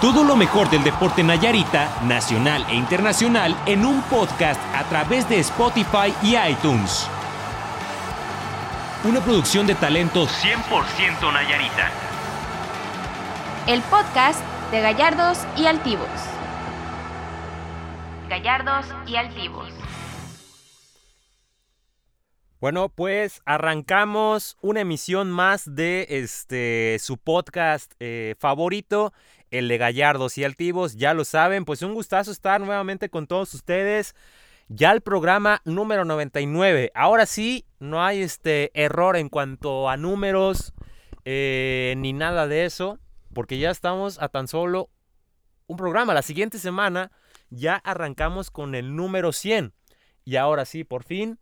Todo lo mejor del deporte Nayarita, nacional e internacional, en un podcast a través de Spotify y iTunes. Una producción de talento 100% Nayarita. El podcast de Gallardos y Altivos. Gallardos y Altivos. Bueno, pues arrancamos una emisión más de este su podcast eh, favorito, el de Gallardos y Altivos. Ya lo saben, pues un gustazo estar nuevamente con todos ustedes. Ya el programa número 99. Ahora sí, no hay este error en cuanto a números eh, ni nada de eso, porque ya estamos a tan solo un programa. La siguiente semana ya arrancamos con el número 100. Y ahora sí, por fin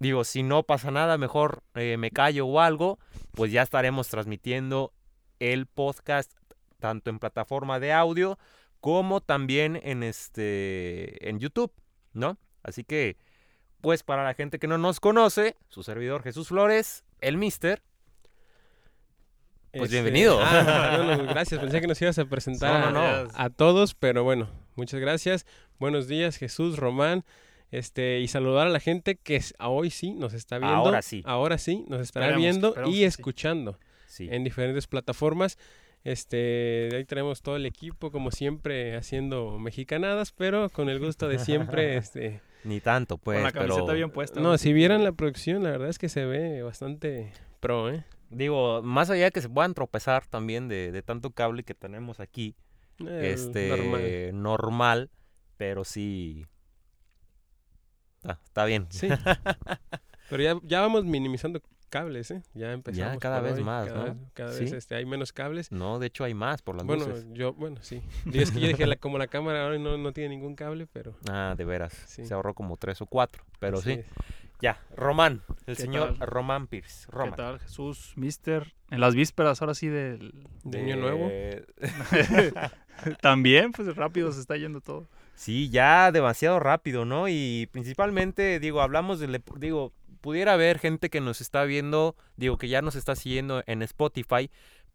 Digo, si no pasa nada, mejor eh, me callo o algo, pues ya estaremos transmitiendo el podcast tanto en plataforma de audio como también en este en YouTube, ¿no? Así que pues para la gente que no nos conoce, su servidor Jesús Flores, el Mister pues Este, bienvenido. ah, bueno, gracias, pensé que nos ibas a presentar No, no, a- no. A, todos, pero bueno, muchas gracias. Buenos días, Jesús, Román. Este, y saludar a la gente que hoy sí nos está viendo. Ahora sí. Ahora sí, nos estará viendo y escuchando Sí. en diferentes plataformas. Este, de ahí tenemos todo el equipo, como siempre, haciendo mexicanadas, pero con el gusto de siempre, este. Ni tanto, pues, Con la camiseta pero bien puesta. No, si vieran la producción, la verdad es que se ve bastante pro, ¿eh? digo, más allá de que se puedan tropezar también de, de tanto cable que tenemos aquí, Eh, este normal. normal, pero sí Ah, está bien. Sí. Pero ya, ya vamos minimizando cables, ¿eh? Ya empezamos. cada por vez hoy, más, cada ¿no? vez- Cada Sí. vez este, hay menos cables. No, de hecho hay más por las Bueno, luces. yo, bueno, sí. Digo, es que yo dije, la- como la cámara ahora no, no tiene ningún cable, pero... Ah, de veras. Sí. Se ahorró como tres o cuatro. Pero así sí. es. Ya, Román, el ¿Qué señor tal? Román Pierce. ¿Qué Román. tal, Jesús, Mister? En las vísperas, ahora sí, del... De año nuevo. También, pues rápido se está yendo todo. Sí, ya demasiado rápido, ¿no? Y principalmente, digo, hablamos del... Digo, pudiera haber gente que nos está viendo, digo, que ya nos está siguiendo en Spotify,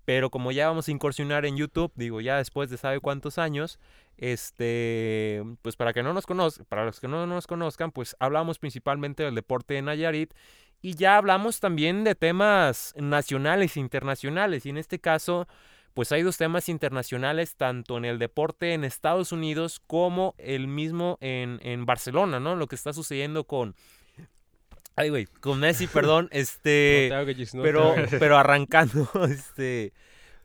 pero como ya vamos a incursionar en YouTube, digo, ya después de sabe cuántos años, este, pues para que no nos conozcan, para los que no nos conozcan, pues hablamos principalmente del deporte de Nayarit y ya hablamos también de temas nacionales e internacionales y en este caso pues hay dos temas internacionales tanto en el deporte en Estados Unidos como el mismo en, en Barcelona, ¿no? Lo que está sucediendo con... Ay, güey, con Messi, perdón, este... No te hagas, no te pero, pero arrancando, este...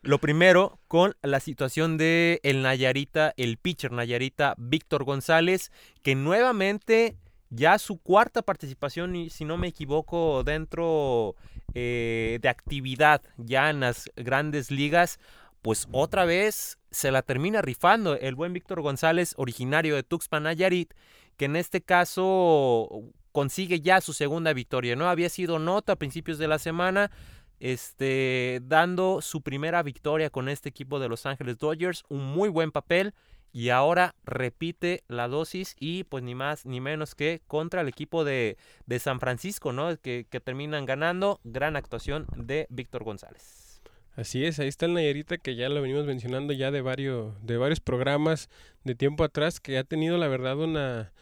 Lo primero con la situación de el Nayarita, el pitcher Nayarita Víctor González, que nuevamente ya su cuarta participación, y si no me equivoco, dentro eh, de actividad ya en las grandes ligas, pues otra vez se la termina rifando el buen Víctor González, originario de Tuxpan Nayarit, que en este caso consigue ya su segunda victoria, ¿no? Había sido nota a principios de la semana, este, dando su primera victoria con este equipo de Los Ángeles Dodgers, un muy buen papel y ahora repite la dosis y pues ni más ni menos que contra el equipo de, de San Francisco, ¿no? Que, que terminan ganando, gran actuación de Víctor González. Así es, ahí está el Nayarita que ya lo venimos mencionando ya de varios, de varios programas de tiempo atrás que ha tenido la verdad una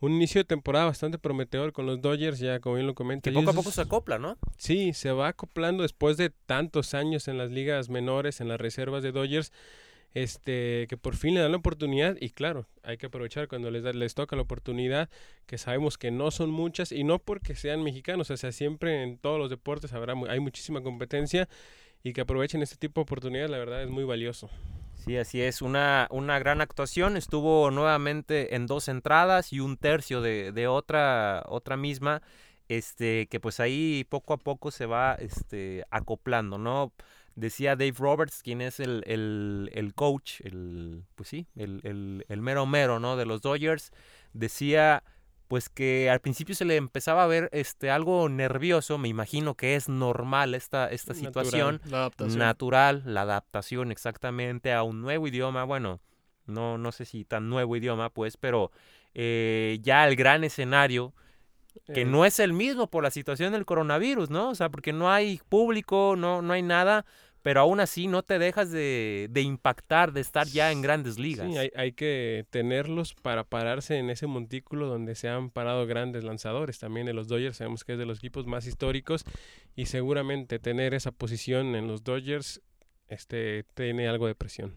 un inicio de temporada bastante prometedor con los Dodgers, ya como bien lo comenta. Que poco a poco se acopla, ¿no? Sí, se va acoplando después de tantos años en las ligas menores, en las reservas de Dodgers, este, que por fin le dan la oportunidad y claro, hay que aprovechar cuando les, da- les toca la oportunidad, que sabemos que no son muchas y no porque sean mexicanos, o sea, siempre en todos los deportes habrá, hay muchísima competencia y que aprovechen este tipo de oportunidades, la verdad es muy valioso. Sí, así es, una, una gran actuación. Estuvo nuevamente en dos entradas y un tercio de, de otra, otra misma. Este, que pues ahí poco a poco se va este, acoplando, ¿no? Decía Dave Roberts, quien es el, el, el coach, el, pues sí, el, el, el mero mero, ¿no? De los Dodgers. Decía pues que al principio se le empezaba a ver este algo nervioso, me imagino que es normal esta, esta Natural. situación La adaptación. natural, la adaptación exactamente a un nuevo idioma, bueno, no, no sé si tan nuevo idioma, pues, pero eh, ya el gran escenario, que Eh, no es el mismo por la situación del coronavirus, ¿no? O sea, porque no hay público, no, no hay nada, pero aún así no te dejas de, de impactar, de estar ya en grandes ligas. Sí, hay, hay que tenerlos para pararse en ese montículo donde se han parado grandes lanzadores. También en los Dodgers sabemos que es de los equipos más históricos y seguramente tener esa posición en los Dodgers este, tiene algo de presión.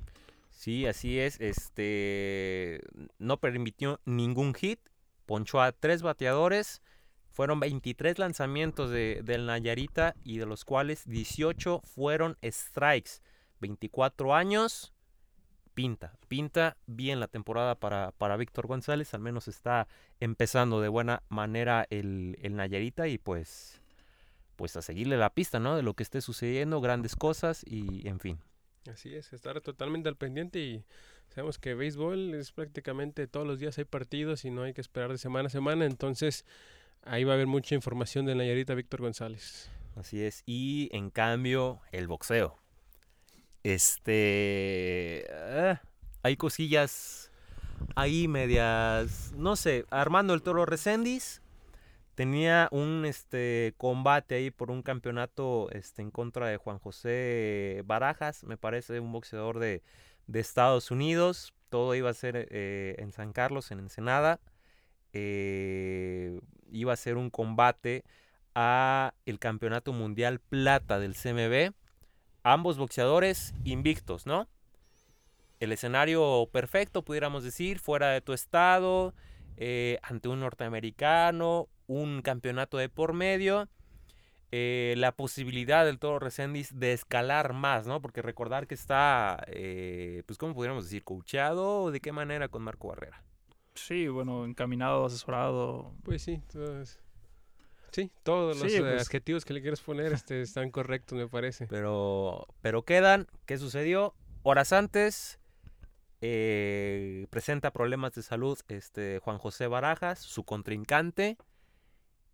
Sí, así es. Este no permitió ningún hit, ponchó a tres bateadores. Fueron 23 lanzamientos de, del Nayarita y de los cuales 18 fueron strikes. 24 años, pinta, pinta bien la temporada para, para Víctor González. Al menos está empezando de buena manera el, el Nayarita y pues, pues a seguirle la pista, ¿no? De lo que esté sucediendo, grandes cosas y en fin. Así es, estar totalmente al pendiente y sabemos que béisbol es prácticamente todos los días hay partidos y no hay que esperar de semana a semana, entonces ahí va a haber mucha información de Nayarita Víctor González. Así es. Y en cambio, el boxeo. Este. ah, hay cosillas ahí medias. No sé. Armando el Toro Recendis tenía un este combate ahí por un campeonato este, en contra de Juan José Barajas, me parece un boxeador de, de Estados Unidos. Todo iba a ser eh, en San Carlos, en Ensenada. Eh, iba a ser un combate a el campeonato mundial plata del CMB. Ambos boxeadores invictos, ¿no? El escenario perfecto, pudiéramos decir, fuera de tu estado, eh, ante un norteamericano, un campeonato de por medio. eh, la posibilidad del Toro Resendiz de escalar más, ¿no? Porque recordar que está, eh, pues, ¿cómo pudiéramos decir? ¿Coachado de qué manera con Marco Barrera? Sí, bueno, encaminado, asesorado. Pues sí, todos, sí, todos los Sí, eh, pues- adjetivos que le quieres poner este, están correctos, me parece. Pero, pero quedan. ¿Qué sucedió? Horas antes eh, presenta problemas de salud este, Juan José Barajas, su contrincante.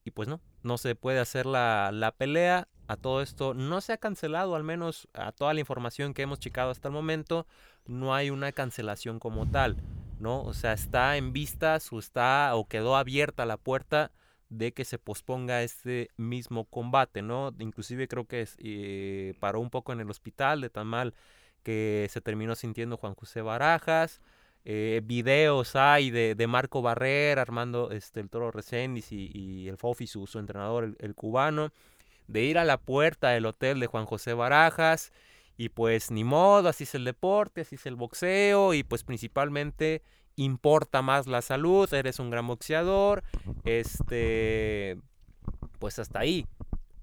Y pues no, no se puede hacer la, la pelea. A todo esto no se ha cancelado, al menos a toda la información que hemos checado hasta el momento, no hay una cancelación como tal, ¿no? O sea, está en vistas o está o quedó abierta la puerta de que se posponga este mismo combate, ¿no? Inclusive creo que eh, paró un poco en el hospital de tan mal que se terminó sintiendo Juan José Barajas. Eh, videos hay de, de Marco Barrera, Armando este, el Toro Reséndiz y, y el Fofi, su, entrenador, el cubano, de ir a la puerta del hotel de Juan José Barajas. Y pues ni modo, así es el deporte, así es el boxeo y pues principalmente importa más la salud, eres un gran boxeador, este, pues hasta ahí.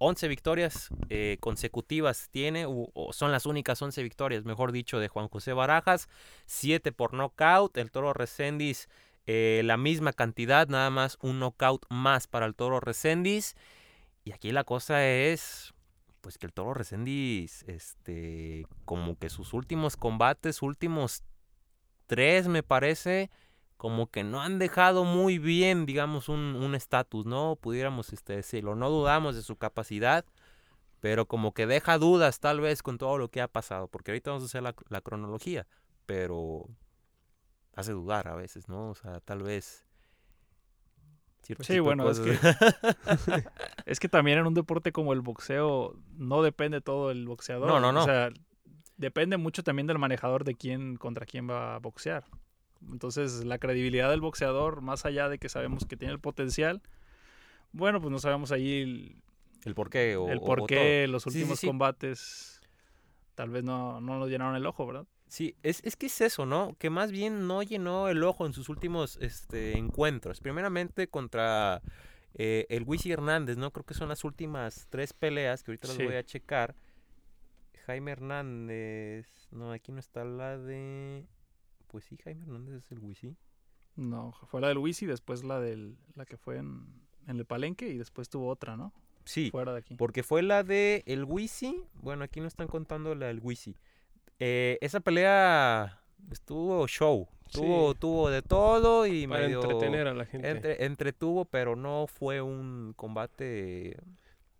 11 victorias eh, consecutivas tiene, o son las únicas 11 victorias, mejor dicho, de Juan José Barajas, 7 por knockout, el Toro Resendiz eh, la misma cantidad, nada más un knockout más para el Toro Resendiz. Y aquí la cosa es, pues que el Toro Resendiz, este, como que sus últimos combates, últimos tres me parece, como que no han dejado muy bien, digamos, un estatus, ¿no? Pudiéramos este, decirlo. No dudamos de su capacidad, pero como que deja dudas tal vez con todo lo que ha pasado, porque ahorita vamos a hacer la, la cronología, pero hace dudar a veces, ¿no? O sea, tal vez... cierto Sí, tipo de bueno, es que, cosas. es que también en un deporte como el boxeo no depende todo el boxeador. No, no, no. O sea, depende mucho también del manejador de quién contra quién va a boxear. Entonces, la credibilidad del boxeador, más allá de que sabemos que tiene el potencial, bueno, pues no sabemos ahí el, el por qué o, el por o qué todo. los Sí, sí, últimos sí. combates tal vez no, no nos llenaron el ojo, ¿verdad? Sí, es, es que es eso, ¿no? Que más bien no llenó el ojo en sus últimos este, encuentros. Primeramente contra eh, el Wisi Hernández, ¿no? Creo que son las últimas tres peleas que ahorita las voy a checar. Jaime Hernández. No, aquí no está la de. Pues sí, Jaime Hernández es el Wisi. No, fue la del Wisi, después la del la que fue en, en el Palenque y después tuvo otra, ¿no? Sí, Fuera de aquí. porque fue la de el Wisi. Bueno, aquí no están contando la del Wisi. Eh, esa pelea estuvo show. Tuvo, Sí. tuvo de todo y Para medio... entretener a la gente. Entre- entretuvo, pero no fue un combate.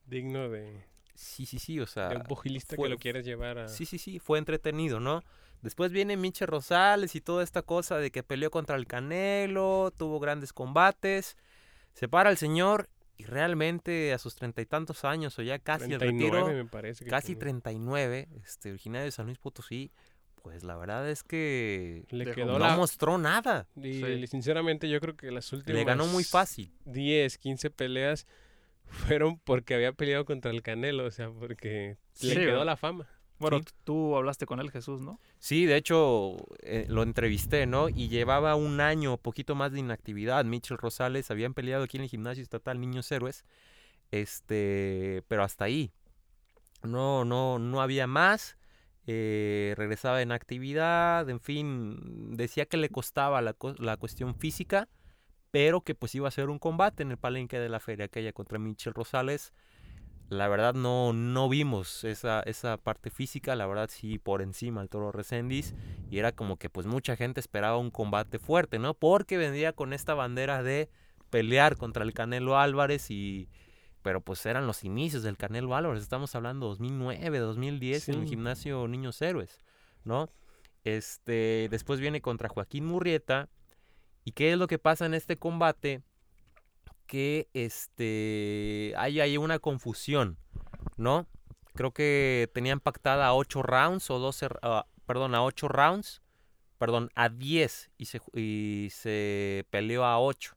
Digno de, Sí, sí, sí, o sea. de un pugilista que lo quieres llevar a... Sí, sí, sí, fue entretenido, ¿no? Después viene Miche Rosales y toda esta cosa de que peleó contra el Canelo, tuvo grandes combates. Se para el señor Y realmente a sus treinta y tantos años o ya casi el 39 retiro, me parece que casi tenía. 39, este, originario de San Luis Potosí, pues la verdad es que Le quedó no la... mostró nada. Y Sí. sinceramente yo creo que las últimas... Le ganó muy fácil. 10, 15 peleas fueron porque había peleado contra el Canelo, o sea, porque Sí, le quedó ¿verdad? la fama. Bueno, Sí. tú hablaste con él, Jesús, ¿no? Sí, de hecho eh, lo entrevisté, ¿no? Y llevaba un año, poquito más de inactividad. Mitchell Rosales habían peleado aquí en el gimnasio estatal Niños Héroes, este, pero hasta ahí. No, no, no había más. eh, regresaba en actividad, en fin, decía que le costaba la, cu- la cuestión física, pero que pues iba a ser un combate en el palenque de la feria aquella contra Mitchell Rosales. La verdad no, no vimos esa, esa parte física, la verdad sí por encima el toro Resendiz y era como que pues mucha gente esperaba un combate fuerte, ¿no? Porque vendría con esta bandera de pelear contra el Canelo Álvarez y... Pero pues eran los inicios del Canelo Álvarez, estamos hablando 2009, 2010 en el gimnasio Niños Héroes, ¿no? Este, después viene contra Joaquín Murrieta. ¿Y qué es lo que pasa en este combate? Que este hay, hay una confusión, ¿no? Creo que tenían pactada a 8 rounds o 12, r- ah, perdón, a 8 rounds, perdón, a 10 y se, y se peleó a 8.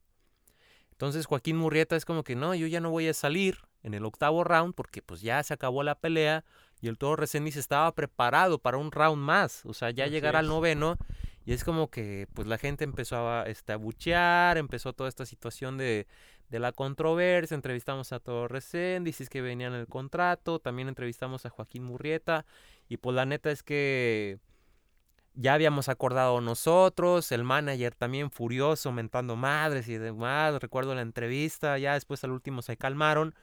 Entonces Joaquín Murrieta es como que no, yo ya no voy a salir en el octavo round porque pues ya se acabó la pelea y el Toro Resendiz estaba preparado para un round más, o sea, ya Así llegar al noveno y es como que pues la gente empezó a, este, a buchear, empezó toda esta situación de, de la controversia, entrevistamos a Toro Resendiz, es que venía en el contrato, también entrevistamos a Joaquín Murrieta y pues la neta es que ya habíamos acordado nosotros, el manager también furioso, mentando madres y demás. Recuerdo la entrevista, ya después al último se calmaron,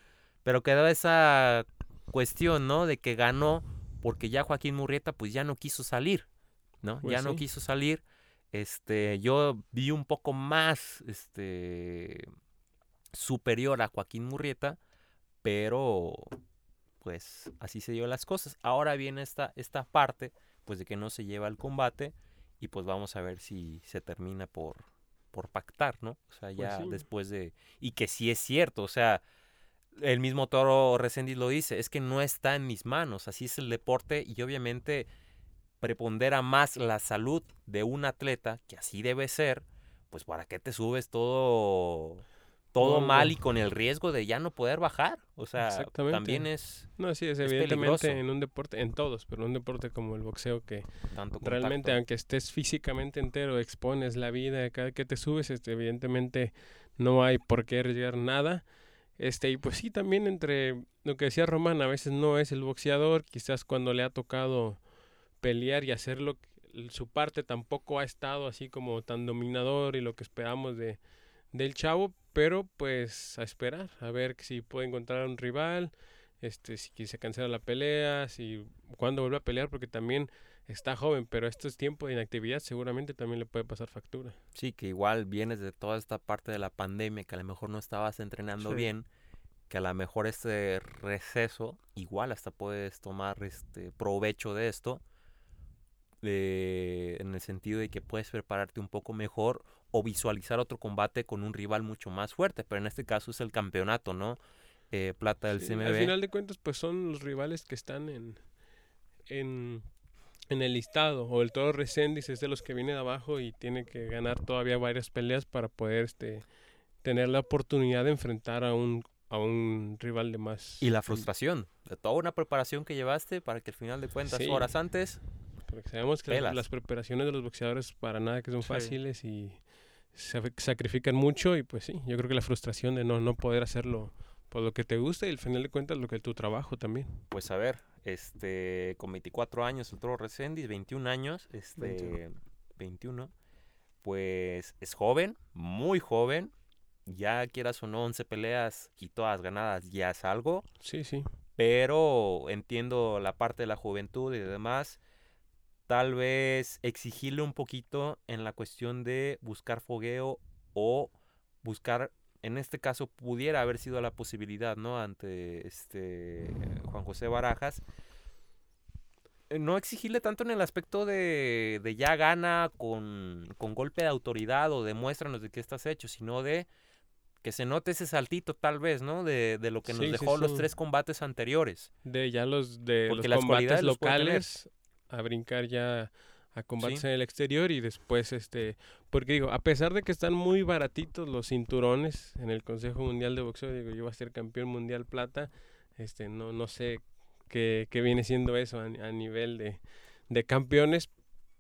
pero quedó esa cuestión, ¿no? De que ganó porque ya Joaquín Murrieta pues ya no quiso salir, ¿no? Pues ya no quiso salir. Este, yo vi un poco más este superior a Joaquín Murrieta, pero pues así se dio las cosas. Ahora viene esta esta parte pues de que no se lleva el combate y pues vamos a ver si se termina por por pactar, ¿no? O sea, ya sí. después de y que sí es cierto, o sea, el mismo Toro Resendiz lo dice, es que no está en mis manos, así es el deporte y obviamente prepondera más la salud de un atleta, que así debe ser, pues para qué te subes todo todo No, mal y con el riesgo de ya no poder bajar, o sea, también es No, sí, es, Es evidentemente peligroso. en un deporte, en todos, pero en un deporte como el boxeo que tanto realmente aunque estés físicamente entero, expones la vida cada que te subes, este, evidentemente no hay por qué arriesgar nada. Este, y pues sí, también entre lo que decía Román, a veces no es el boxeador, quizás cuando le ha tocado pelear y hacerlo, su parte tampoco ha estado así como tan dominador y lo que esperamos de del chavo, pero pues a esperar, a ver si puede encontrar un rival, este, si se cancela la pelea, si cuándo vuelve a pelear, porque también está joven, pero esto es tiempo de inactividad, seguramente también le puede pasar factura. Sí, que igual vienes de toda esta parte de la pandemia, que a lo mejor no estabas entrenando Sí. bien, que a lo mejor este receso, igual hasta puedes tomar este provecho de esto, de- en el sentido de que puedes prepararte un poco mejor o visualizar otro combate con un rival mucho más fuerte, pero en este caso es el campeonato, ¿no? Eh, plata del Sí, CMB. Al final de cuentas, pues son los rivales que están en, en, en el listado, o el Toro Resendiz es de los que viene de abajo y tiene que ganar todavía varias peleas para poder este, tener la oportunidad de enfrentar a un, a un rival de más. Y la frustración de toda una preparación que llevaste para que al final de cuentas, Sí. horas antes, Porque sabemos que las, preparaciones de los boxeadores para nada que son Sí. fáciles y se sacrifican mucho y pues sí, yo creo que la frustración de no, no poder hacerlo por lo que te gusta y al final de cuentas lo que es tu trabajo también. pues a ver, este, con 24 años el Toro Resendiz, 21 años, este, 21, pues es joven, muy joven, ya quieras o no, 11 peleas y todas ganadas ya es algo, Sí, sí. pero entiendo la parte de la juventud y demás, tal vez exigirle un poquito en la cuestión de buscar fogueo o buscar, en este caso pudiera haber sido la posibilidad, ¿no? Ante este Juan José Barajas. eh, No exigirle tanto en el aspecto de, de ya gana con, con golpe de autoridad o demuéstranos de qué estás hecho, sino de que se note ese saltito tal vez, ¿no? De, de lo que nos Sí, sí, dejó los tres combates anteriores. De ya los de Porque los combates locales a brincar ya a combates Sí. en el exterior y después este porque digo a pesar de que están muy baratitos los cinturones en el Consejo Mundial de Boxeo digo yo voy a ser campeón mundial plata este no no sé qué, qué viene siendo eso a, a nivel de, de campeones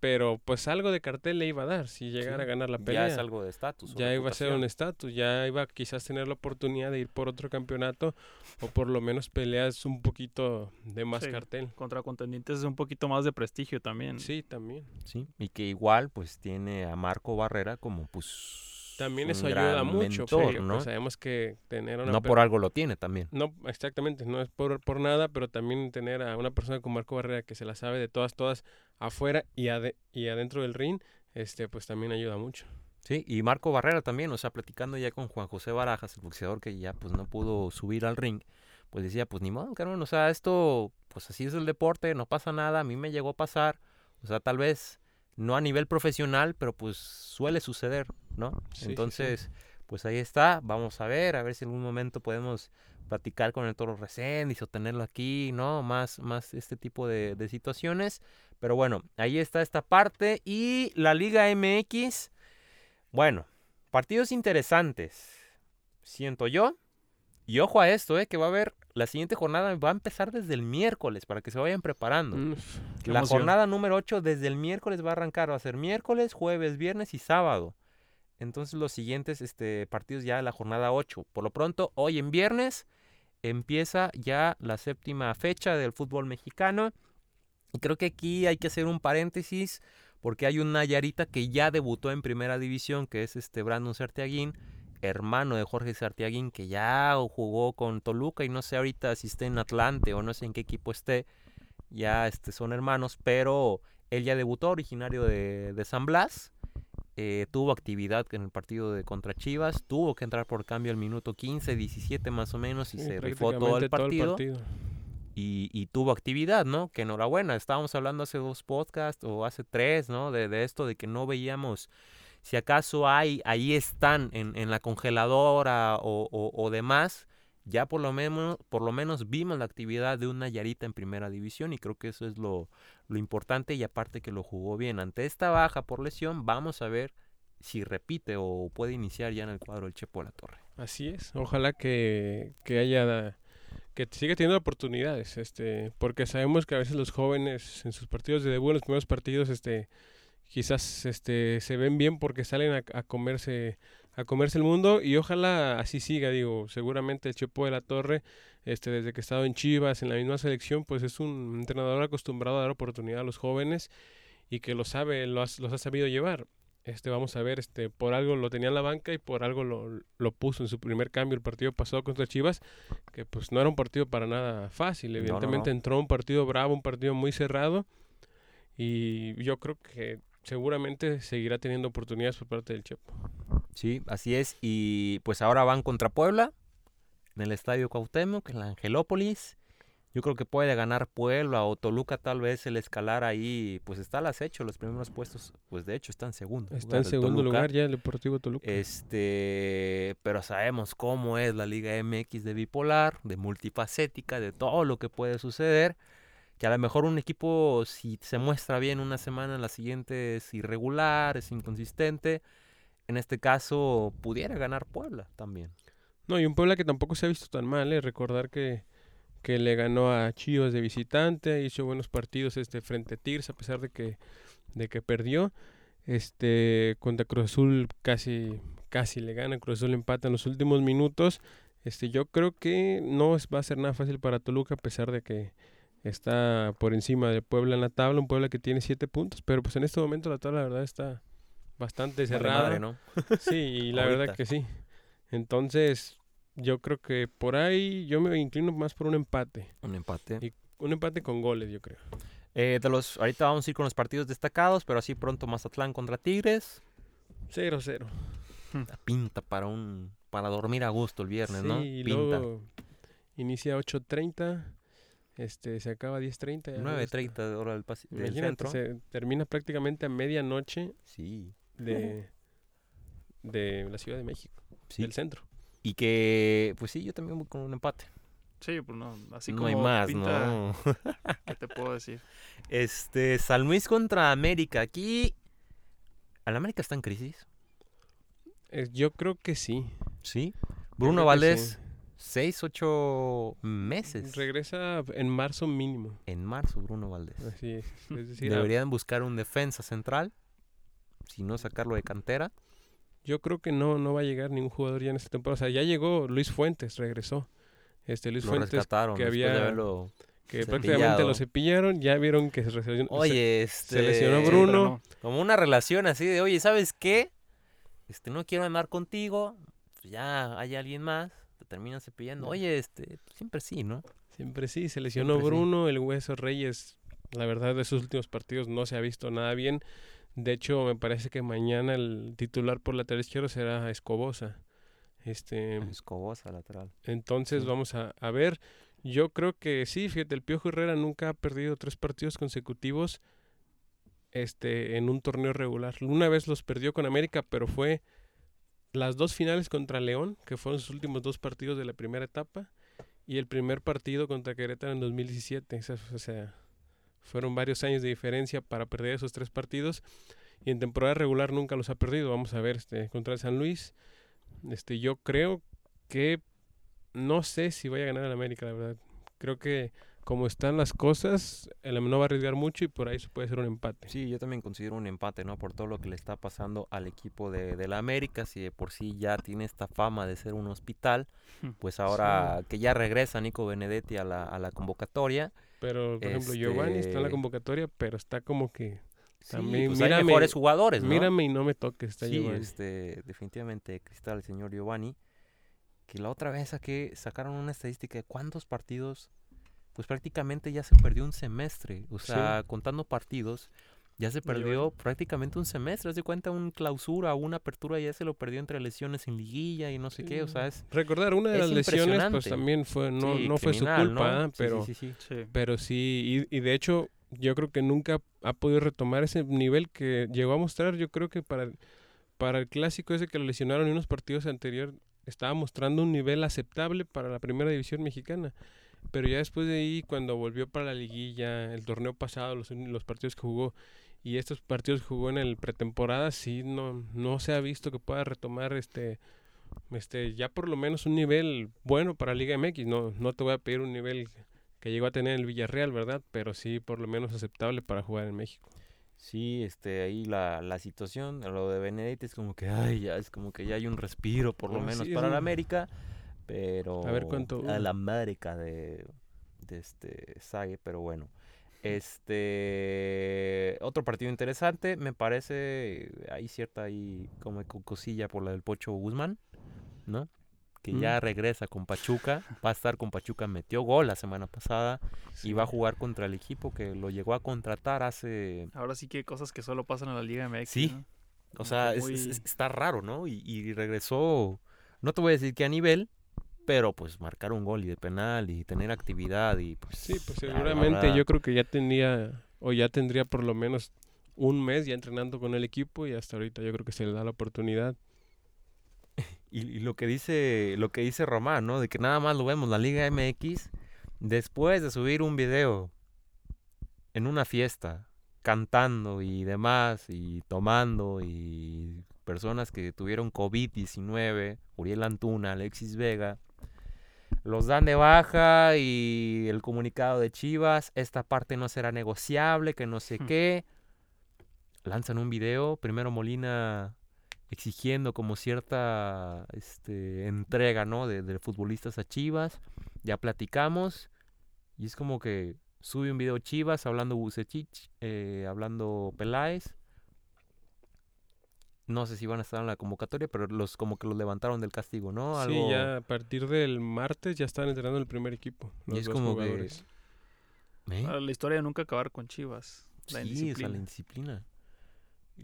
pero pues algo de cartel le iba a dar si llegara Sí, a ganar la pelea Ya es algo de estatus. ya iba a ser un estatus, ya iba quizás tener la oportunidad de ir por otro campeonato o por lo menos peleas un poquito de más Sí. cartel. Contra contendientes es un poquito más de prestigio también. Sí, también. Sí, y que igual pues tiene a Marco Barrera como pues También eso ayuda mucho, mentor, porque, ¿no? pues, sabemos que tener a una No per- por algo lo tiene también. No, exactamente, no es por, por nada, pero también tener a una persona como Marco Barrera que se la sabe de todas, todas afuera y, ade- y adentro del ring, este, pues también ayuda mucho. Sí, y Marco Barrera también, o sea, platicando ya con Juan José Barajas, el boxeador que ya pues no pudo subir al ring, pues decía, pues ni modo, carnal, o sea, esto, pues así es el deporte, no pasa nada, a mí me llegó a pasar, o sea, tal vez no a nivel profesional, pero pues suele suceder, ¿no? Sí, sí, sí. Entonces, pues ahí está, vamos a ver, a ver si en algún momento podemos platicar con el Toro Reséndiz o tenerlo aquí, ¿no? Más, más este tipo de, de situaciones. Pero bueno, ahí está esta parte. Y la Liga MX, bueno, partidos interesantes, siento yo. Y ojo a esto, ¿eh? Que va a haber, la siguiente jornada va a empezar desde el miércoles para que se vayan preparando. Mm, La emoción. jornada número 8 desde el miércoles va a arrancar. Va a ser miércoles, jueves, viernes y sábado. Entonces los siguientes este, partidos ya de la jornada 8. Por lo pronto, hoy en viernes empieza ya la séptima fecha del fútbol mexicano. Y creo que aquí hay que hacer un paréntesis porque hay una Yarita que ya debutó en primera división, que es este Brandon Sartiaguín, hermano de Jorge Sartiaguín, que ya jugó con Toluca y no sé ahorita si está en Atlante o no sé en qué equipo esté ya este, son hermanos, pero él ya debutó, originario de, de San Blas. eh, tuvo actividad en el partido de contra Chivas, tuvo que entrar por cambio al minuto 15, 17 más o menos y sí, se rifó todo el partido, Y, y tuvo actividad, ¿no? Que enhorabuena, estábamos hablando hace dos podcasts o hace tres, ¿no? De, de esto, de que no veíamos si acaso hay, ahí están en, en la congeladora o, o, o demás, ya por lo menos, por lo menos vimos la actividad de una Yarita en primera división y creo que eso es lo, lo importante y aparte que lo jugó bien. Ante esta baja por lesión, vamos a ver si repite o puede iniciar ya en el cuadro el Chepo de la Torre. Así es. Ojalá que, que haya que siga teniendo oportunidades, este, porque sabemos que a veces los jóvenes en sus partidos de debut, en los primeros partidos, este, quizás este, se ven bien porque salen a, comerse a comerse el mundo y ojalá así siga, digo, seguramente el Chepo de la Torre, este, desde que ha estado en Chivas, en la misma selección, pues es un entrenador acostumbrado a dar oportunidad a los jóvenes y que lo sabe, lo has- los ha sabido llevar. Este, vamos a ver, este, por algo lo tenía en la banca y por algo lo, lo puso en su primer cambio el partido pasado contra Chivas, que pues no era un partido para nada fácil. No, no, Evidentemente no. entró un partido bravo, un partido muy cerrado y yo creo que seguramente seguirá teniendo oportunidades por parte del Chepo. Sí, así es. Y pues ahora van contra Puebla en el Estadio Cuauhtémoc, en la Angelópolis. Yo creo que puede ganar Puebla o Toluca tal vez el escalar ahí, pues está al acecho, los primeros puestos, pues de hecho está en segundo. Está en segundo Toluca. lugar ya el Deportivo Toluca. Este, pero sabemos cómo es la Liga MX de bipolar, de multifacética, de todo lo que puede suceder. Que a lo mejor un equipo, si se muestra bien una semana, la siguiente es irregular, es inconsistente. En este caso, pudiera ganar Puebla también. No, y un Puebla que tampoco se ha visto tan mal, ¿eh? recordar que, que le ganó a Chivas de visitante, hizo buenos partidos este frente a Tigres a pesar de que de que perdió. Este contra Cruz Azul casi casi le gana, Cruz Azul empata en los últimos minutos. Este yo creo que no va a ser nada fácil para Toluca a pesar de que está por encima de Puebla en la tabla, un Puebla que tiene siete puntos, pero pues en este momento la tabla la verdad está bastante cerrada. madre, ¿no? Sí, y la verdad que sí. Entonces, yo creo que por ahí yo me inclino más por un empate. Un empate. Y- Un empate con goles, yo creo. Eh, de los, ahorita vamos a ir con los partidos destacados, pero así pronto Mazatlán contra Tigres. 0-0. La pinta para un para dormir a gusto el viernes, sí, ¿no? y Pinta. luego inicia 8.30, este, se acaba 10.30. ya luego está- 9.30 de hora del, del centro. se termina prácticamente a medianoche Sí, de, de la Ciudad de México, sí. del centro. Y que, pues sí, yo también voy con un empate. Sí, pues no, así no como hay más, pinta, ¿no? ¿qué te puedo decir? Este, San Luis contra América. Aquí, ¿al América está en crisis? Eh, yo creo que sí. Sí. Bruno Valdés, sí. seis, ocho meses. Regresa en marzo mínimo. En marzo, Bruno Valdés. Así es. Es decir, Deberían buscar un defensa central, si no sacarlo de cantera. Yo creo que no, no va a llegar ningún jugador ya en esta temporada. O sea, ya llegó Luis Fuentes, regresó. Este Luis Lo Fuentes, que de había- haberlo- que cepillado. prácticamente lo cepillaron, ya vieron que se lesionó. Oye, este... se lesionó Bruno. no. Como una relación así de, oye, ¿sabes qué? Este, no quiero andar contigo. pues ya hay alguien más. Te terminan cepillando. Oye, este, siempre sí, ¿no? Siempre sí, se lesionó Siempre sí. Bruno, el Hueso Reyes, la verdad de sus últimos partidos no se ha visto nada bien. De hecho, me parece que mañana el titular por lateral izquierdo será Escobosa. Este, Escobosa, lateral. entonces Sí. vamos a, a ver. Yo creo que sí, fíjate, el Piojo Herrera nunca ha perdido tres partidos consecutivos este, en un torneo regular. Una vez los perdió con América, pero fue las dos finales contra León, que fueron sus últimos dos partidos de la primera etapa, y el primer partido contra Querétaro en 2017. Esa- O sea, fueron varios años de diferencia para perder esos tres partidos. Y en temporada regular nunca los ha perdido. Vamos a ver este, contra el San Luis. Este, yo creo que no sé si vaya a ganar el América, la verdad. Creo que como están las cosas, el no va a arriesgar mucho y por ahí se puede hacer un empate. Sí, yo también considero un empate, ¿no? Por todo lo que le está pasando al equipo de, de la América. Si de por sí ya tiene esta fama de ser un hospital, Hmm. pues ahora que ya regresa Nico Benedetti a la, a la convocatoria. Pero, por ejemplo, Giovanni está en la Este- convocatoria, pero está como que Sí, También pues hay mírame- mejores jugadores, ¿no? mírame y no me toques. Está Sí, Giovanni. este, definitivamente Cristal, el señor Giovanni, que la otra vez saqué, sacaron una estadística de cuántos partidos, pues prácticamente ya se perdió un semestre, o Sí. sea, contando partidos, ya se perdió prácticamente un semestre, haz de cuenta un clausura o una apertura ya se lo perdió entre lesiones en liguilla y no sé qué, o sea, es Recordar, una de las lesiones, pues también fue, no, sí, no fue su culpa, ¿no? Sí, pero, sí, sí, sí. Sí. pero sí, y, y de hecho, yo creo que nunca ha podido retomar ese nivel que llegó a mostrar. Yo creo que para, el- para el clásico ese que lo lesionaron en unos partidos anteriores, estaba mostrando un nivel aceptable para la primera división mexicana. Pero ya después de ahí, cuando volvió para la liguilla, el torneo pasado, los, los partidos que jugó y estos partidos que jugó en el pretemporada, sí, no, no se ha visto que pueda retomar este, este, ya por lo menos un nivel bueno para Liga MX. No, no te voy a pedir un nivel que llegó a tener el Villarreal, ¿verdad? Pero sí por lo menos aceptable para jugar en México. Sí, este, ahí la, la situación, lo de Benedetti es como que, ay, ya es como que ya hay un respiro, por lo Ah, menos sí, para la un- América, pero... A ver cuánto A la América de, de este Sague, pero bueno. Este, otro partido interesante, me parece, hay cierta ahí como co- cosilla por la del Pocho Guzmán, ¿no? Que ya Mm. regresa con Pachuca, va a estar con Pachuca, metió gol la semana pasada y va a jugar contra el equipo que lo llegó a contratar hace Ahora sí que hay cosas que solo pasan en la Liga MX. Sí. ¿no? O sea, es- es- está raro, ¿no? Y, y regresó, no te voy a decir que a nivel, pero pues marcar un gol y de penal y tener actividad y pues... Sí, pues seguramente yo creo que ya tenía o ya tendría por lo menos un mes ya entrenando con el equipo y hasta ahorita yo creo que se le da la oportunidad. Y, y lo que dice, lo que dice Román, ¿no? De que nada más lo vemos la Liga MX después de subir un video en una fiesta, cantando y demás, y tomando, y personas que tuvieron COVID-19, Uriel Antuna, Alexis Vega, los dan de baja y el comunicado de Chivas, esta parte no será negociable, que no sé Hmm. qué. Lanzan un video, primero Molina exigiendo como cierta este, entrega, ¿no? De, de futbolistas a Chivas. Ya platicamos. Y es como que sube un video Chivas hablando Bucetich, eh, hablando Peláez. No sé si van a estar en la convocatoria, pero los como que los levantaron del castigo, ¿no? Sí, Algo- ya a partir del martes ya están entrenando el primer equipo. Y Los es dos como que- jugadores. ¿Eh? Ah, La historia de nunca acabar con Chivas. La Sí, o sea, indisciplina. la indisciplina.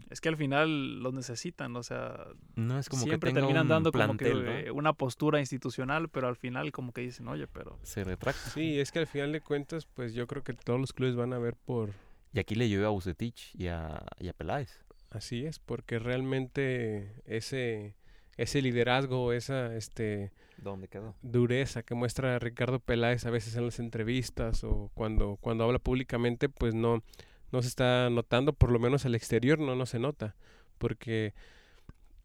Es que al final los necesitan, o sea, No es como siempre que tenga terminan un dando plantel, como que eh, una postura institucional, pero al final como que dicen, oye, pero Se retracta. Sí, es que al final de cuentas, pues yo creo que todos los clubes van a ver por Y aquí le llueve a Bucetich y a, y a Peláez. Así es, porque realmente ese ese liderazgo, esa este ¿Dónde quedó? dureza que muestra Ricardo Peláez a veces en las entrevistas o cuando, cuando habla públicamente, pues no, no se está notando, por lo menos al exterior no, no se nota, porque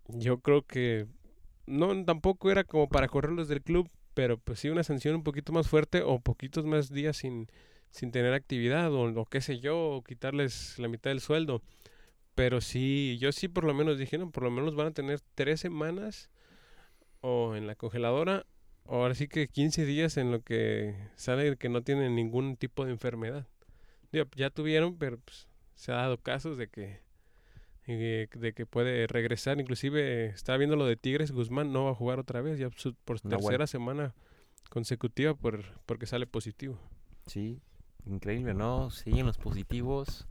yo creo que no tampoco era como para correrlos del club, pero pues sí una sanción un poquito más fuerte o poquitos más días sin, sin tener actividad o, o qué sé yo, o quitarles la mitad del sueldo. Pero sí, yo sí por lo menos dije, no, por lo menos van a tener tres semanas o en la congeladora, o ahora sí que 15 días en lo que sale que no tienen ningún tipo de enfermedad. Ya tuvieron, pero pues, se ha dado casos de que eh, de que puede regresar. Inclusive estaba viendo lo de Tigres, Guzmán no va a jugar otra vez, ya su- por No, tercera bueno. semana consecutiva por, porque sale positivo. Sí, increíble, ¿no? Siguen los positivos.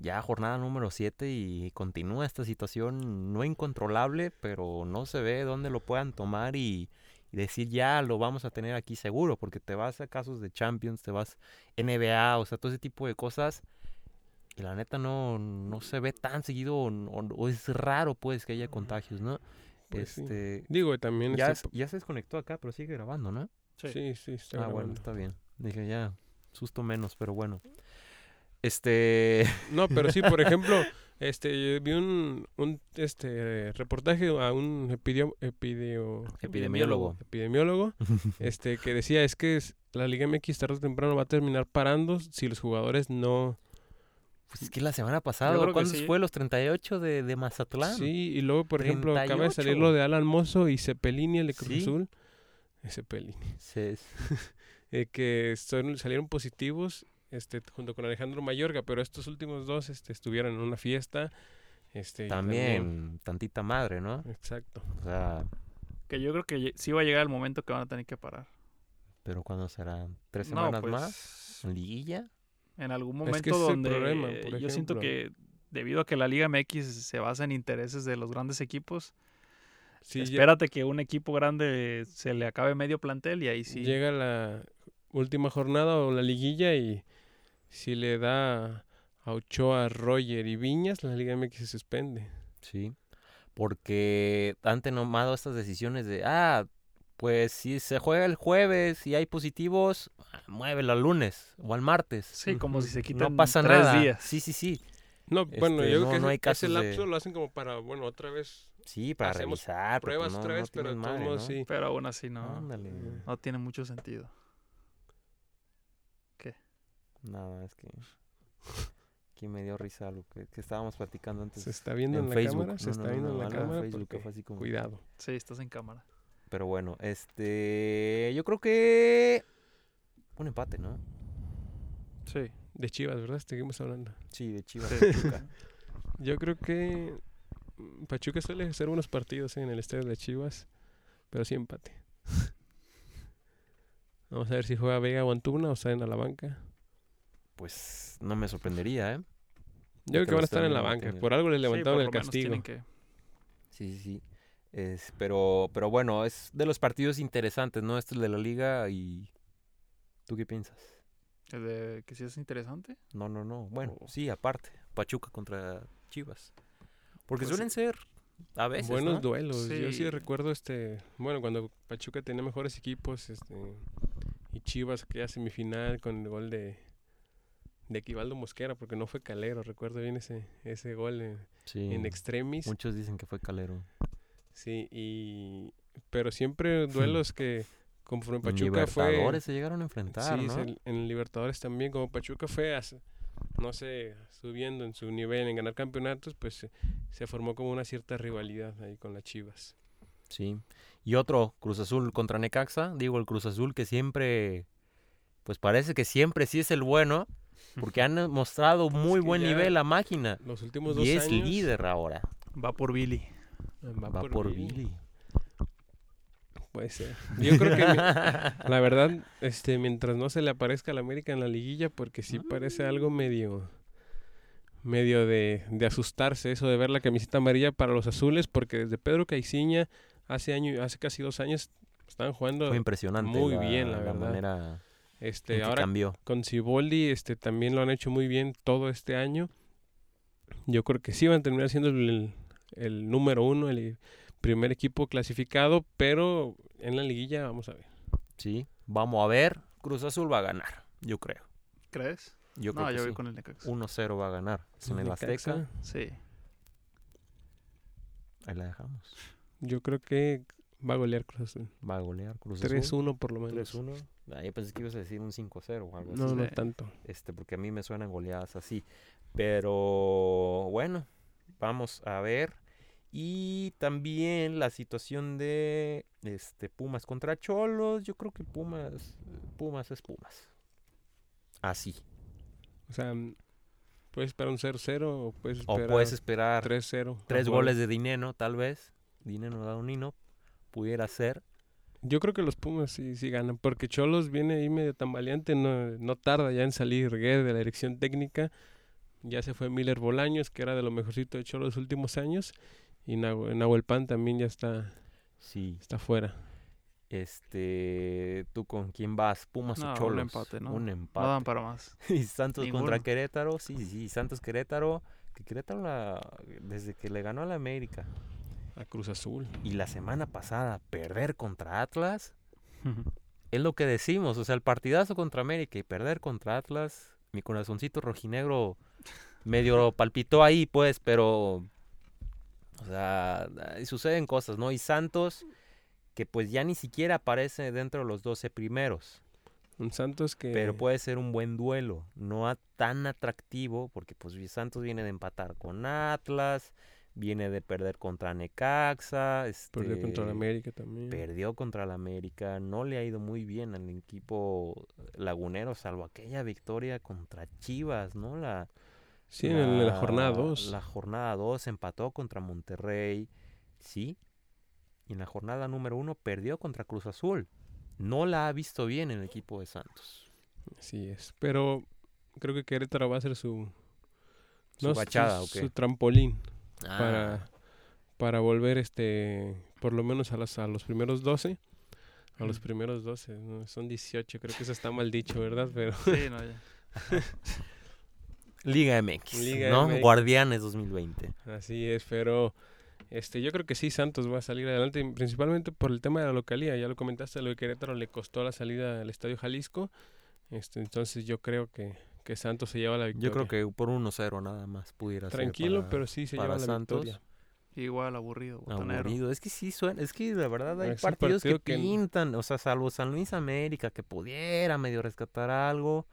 Ya jornada número 7 y continúa esta situación no incontrolable, pero no se ve dónde lo puedan tomar y, y decir ya lo vamos a tener aquí seguro, porque te vas a casos de Champions, te vas NBA, o sea, todo ese tipo de cosas. Y la neta no, no se ve tan seguido o, es raro pues que haya contagios, ¿no? Pues sí. este, Digo, también ya, este ya se desconectó acá, pero sigue grabando, ¿no? Sí. Sí, sí, está Ah, bueno, grabando. está bien. Dije ya, susto menos, pero bueno. Este, No, pero sí, por ejemplo, este vi un, un este reportaje a un epidio- epidio- epidemiólogo. epidemiólogo este que decía es que la Liga MX tarde o temprano va a terminar parando si los jugadores no Pues es que la semana pasada, ¿cuándo sí. fue? Los 38 de, de Mazatlán. Sí, y luego, por ejemplo, acaba de salir 38. lo de Alan Mozo y Cepelini, el de Cruz Sí. Azul. Eh, Cepelini. Se- eh, que son- salieron positivos este, junto con Alejandro Mayorga, pero estos últimos dos este, estuvieron en una fiesta. Este, y también tantita madre, ¿no? Exacto. O sea, Que yo creo que sí va a llegar el momento que van a tener que parar. pero ¿cuándo será? ¿Tres No, semanas pues, más? ¿En liguilla? En algún Es momento que es el donde problema, por yo siento que debido a que la Liga MX se basa en intereses de los grandes equipos, Sí, espérate que un equipo grande se le acabe medio plantel y ahí sí. llega la última jornada o la liguilla y si le da a Ochoa, Roger y Viñas, la Liga MX se suspende. Sí. Porque han tomado estas decisiones de, ah, pues si se juega el jueves y hay positivos, ah, muévelo al lunes o al martes. Sí, como si se quitan No pasa tres nada. días. Sí, sí, sí. No, bueno, Este, yo no- creo que no hay ese, ese casos de- lapso lo hacen como para, bueno, otra vez Sí, para revisar. pruebas no- otra no vez, pero madre, sí. Pero aún así no, Ándale. no tiene mucho sentido. Nada, es que. Aquí me dio risa lo que, que estábamos platicando antes. Se está viendo en, en la Facebook. cámara, se No, está no, viendo no, en la cámara. Facebook que porque- fue así como- Cuidado. Sí, estás en cámara. Pero bueno, este. Yo creo que. Un empate, ¿no? Sí. De Chivas, ¿verdad? Seguimos hablando. Sí, de Chivas. Sí. Pachuca. Yo creo que mm, Pachuca suele hacer unos partidos en el estadio de Chivas, pero sí empate. Vamos a ver si juega Vega o Antuna o salen a la banca. Pues no me sorprendería, ¿eh? Yo creo que que van a estar en la banca. Por algo les levantaron el castigo. que- Sí, sí, sí. Es, pero, pero bueno, es de los partidos interesantes, ¿no? Este es de la liga y. ¿Tú qué piensas? el de que sí es interesante. No, no, no. Bueno, Oh. sí, aparte. Pachuca contra Chivas. Porque Pues suelen ser a veces. Buenos ¿no? duelos. Yo sí recuerdo este, bueno, cuando Pachuca tenía mejores equipos, este y Chivas aquella semifinal con el gol de de Equivaldo Mosquera, porque no fue Calero, recuerdo bien ese ese gol en, Sí. en extremis. Muchos dicen que fue Calero. Sí, y pero siempre duelos que conforme Pachuca fue Libertadores se llegaron a enfrentar, Sí, ¿no? se- en Libertadores también, como Pachuca fue, no sé, subiendo en su nivel en ganar campeonatos, pues se, se formó como una cierta rivalidad ahí con las Chivas. Sí. Y otro, Cruz Azul contra Necaxa. Digo, el Cruz Azul que siempre, pues parece que siempre sí es el bueno, porque han mostrado muy que buen nivel la máquina. Los últimos dos Y es años líder ahora. Va por Billy. va, Va por Billy. Puede ser. Yo creo que la verdad, este, mientras no se le aparezca a la América en la liguilla, porque sí parece algo medio medio de, de asustarse eso de ver la camiseta amarilla para los azules, porque desde Pedro Caiciña hace año, hace casi dos años estaban jugando Fue impresionante. muy bien, la verdad. manera este que ahora cambió. con Ciboldi este también lo han hecho muy bien todo este año. Yo creo que sí van a terminar siendo el, el número uno, el- primer equipo clasificado, pero en la liguilla vamos a ver. Sí, vamos a ver. Cruz Azul va a ganar, yo creo. ¿Crees? Yo no, creo que yo voy sí. con el Necaxa. 1-0 va a ganar. Es en el Azteca. Sí. Ahí la dejamos. Yo creo que va a golear Cruz Azul. Va a golear Cruz Azul. 3-1 por lo menos. 3-1. Ah, yo pensé que ibas a decir un 5-0 o algo No, así. no Sí. tanto. Este, porque a mí me suenan goleadas así. Pero bueno, vamos a ver. Y también la situación de este Pumas contra Cholos. Yo creo que Pumas, Pumas es Pumas. Así. O sea, puedes esperar un 0-0 o puedes O esperar puedes esperar 3-0. a tres goles de Dineno, tal vez. Dineno Daunino. Pudiera ser. Yo creo que los Pumas sí, sí ganan, porque Cholos viene ahí medio tambaleante, no, no tarda ya en salir Guerre de la dirección técnica. Ya se fue Miller Bolaños, que era de lo mejorcito de Cholos los últimos años. Y Nahu- Nahuel Pan también ya está, Sí. está fuera. Este, ¿tú con quién vas? Pumas No, o un Cholos. empate, ¿no? Un No empate. dan para más. Y Santos contra. Querétaro, sí, sí, Santos Querétaro, que Querétaro la- desde que le ganó a la América A Cruz Azul. y la semana pasada perder contra Atlas, es lo que decimos, o sea, el partidazo contra América y perder contra Atlas, mi corazoncito rojinegro medio palpitó ahí, pues, pero, o sea, suceden cosas, ¿no? Y Santos, que pues ya ni siquiera aparece dentro de los 12 primeros. Un Santos que... Pero puede ser un buen duelo, no a- tan atractivo, porque pues Santos viene de empatar con Atlas, viene de perder contra Necaxa, Perdió contra la este, América también. perdió contra la América, no le ha ido muy bien al equipo lagunero, salvo aquella victoria contra Chivas, ¿no? La, sí, en, el- en la jornada 2. La jornada 2 empató contra Monterrey, sí, y en la jornada número 1 perdió contra Cruz Azul. No la ha visto bien el equipo de Santos. Así es. Pero creo que Querétaro va a ser su... Su no, bachada, ¿o su, qué? su trampolín Ah, para, para volver este por lo menos a, las, a los primeros 12. A los primeros 12, no, son 18, creo que eso está mal dicho, ¿verdad? Pero Sí, no, ya. Liga MX, Liga ¿no? MX. Guardianes 2020. así es, pero este yo creo que sí Santos va a salir adelante, principalmente por el tema de la localía, ya lo comentaste, lo de Querétaro le costó la salida al Estadio Jalisco. Este, entonces yo creo que, que Santos se lleva la victoria. Yo creo que por 1-0 nada más pudiera ser. tranquilo, para- pero sí se lleva la Santos. victoria. Igual aburrido, botanero. Aburrido. Es que sí suena, es que la verdad hay Es partidos que, partido que- pintan, o sea, salvo San Luis América, que pudiera medio rescatar algo.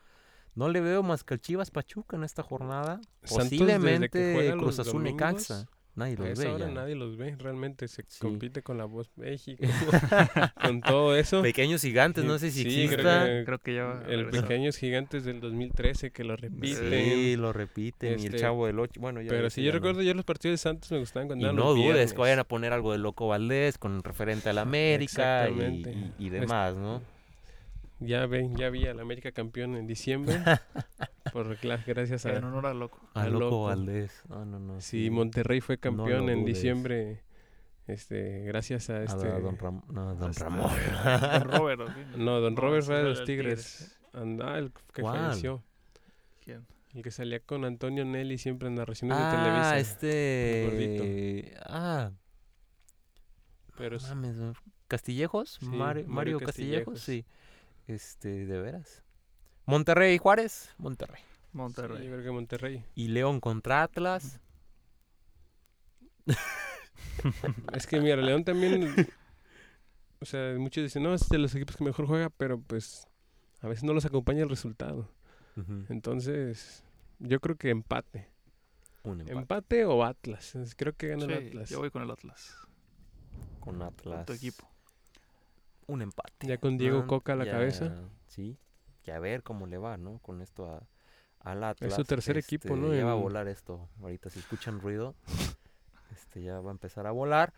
No le veo más que al Chivas Pachuca en esta jornada. Santos, desde que Posiblemente juega Cruz los Azul domingos, Necaxa. Nadie A los esa ve hora ya. nadie los ve, realmente se Sí. compite con la voz México, con todo eso. Pequeños gigantes, no sé si Sí, creo exista. que- Creo que ya El. Pequeños Gigantes del 2013 que lo repiten. Sí, lo repiten. y el Este, Chavo del 8. Bueno, ya Pero que yo no. recuerdo ya los partidos de Santos me gustaban cuando Y eran no los dudes viernes. que vayan a poner algo de Loco Valdés con referente a la América y, y- y Es- demás, ¿no? Ya ven, ya vi al América campeón en diciembre. por gracias a En honor al loco. A a Loco Loco. Valdés. No, no, no. Sí, Monterrey fue campeón en dudes. diciembre. Este, gracias a A este Don Ram- no, Don Ramón. Don Robert. No, Don No, Robert fue de los el Tigres. Anda, el que ¿Cuál? falleció. ¿Quién? El que salía con Antonio Nelly siempre en narraciones de ah, Televisa. este. Ah, Pero no mames, ¿no? ¿Castillejos? Sí, Mario, Mario Mario Castillejos, Castillejos. sí. Este, de veras. Monterrey y Juárez, Monterrey. sí, Monterrey. yo creo que Monterrey. Y León contra Atlas. Es que mira, León también. o sea, muchos dicen, no, es de los equipos que mejor juega, pero pues a veces no los acompaña el resultado. Entonces, yo creo que empate. Un empate Empate o Atlas. Creo que gana Sí, el Atlas. yo voy con el Atlas. con Atlas. tu equipo. Un empate. Ya con Diego ¿no? Coca a la Ya, cabeza. Sí. Que a ver cómo le va, ¿no? Con esto a, al Atlas. su tercer equipo, ¿no? Ya va a volar esto. Ahorita si escuchan ruido, este ya va a empezar a volar.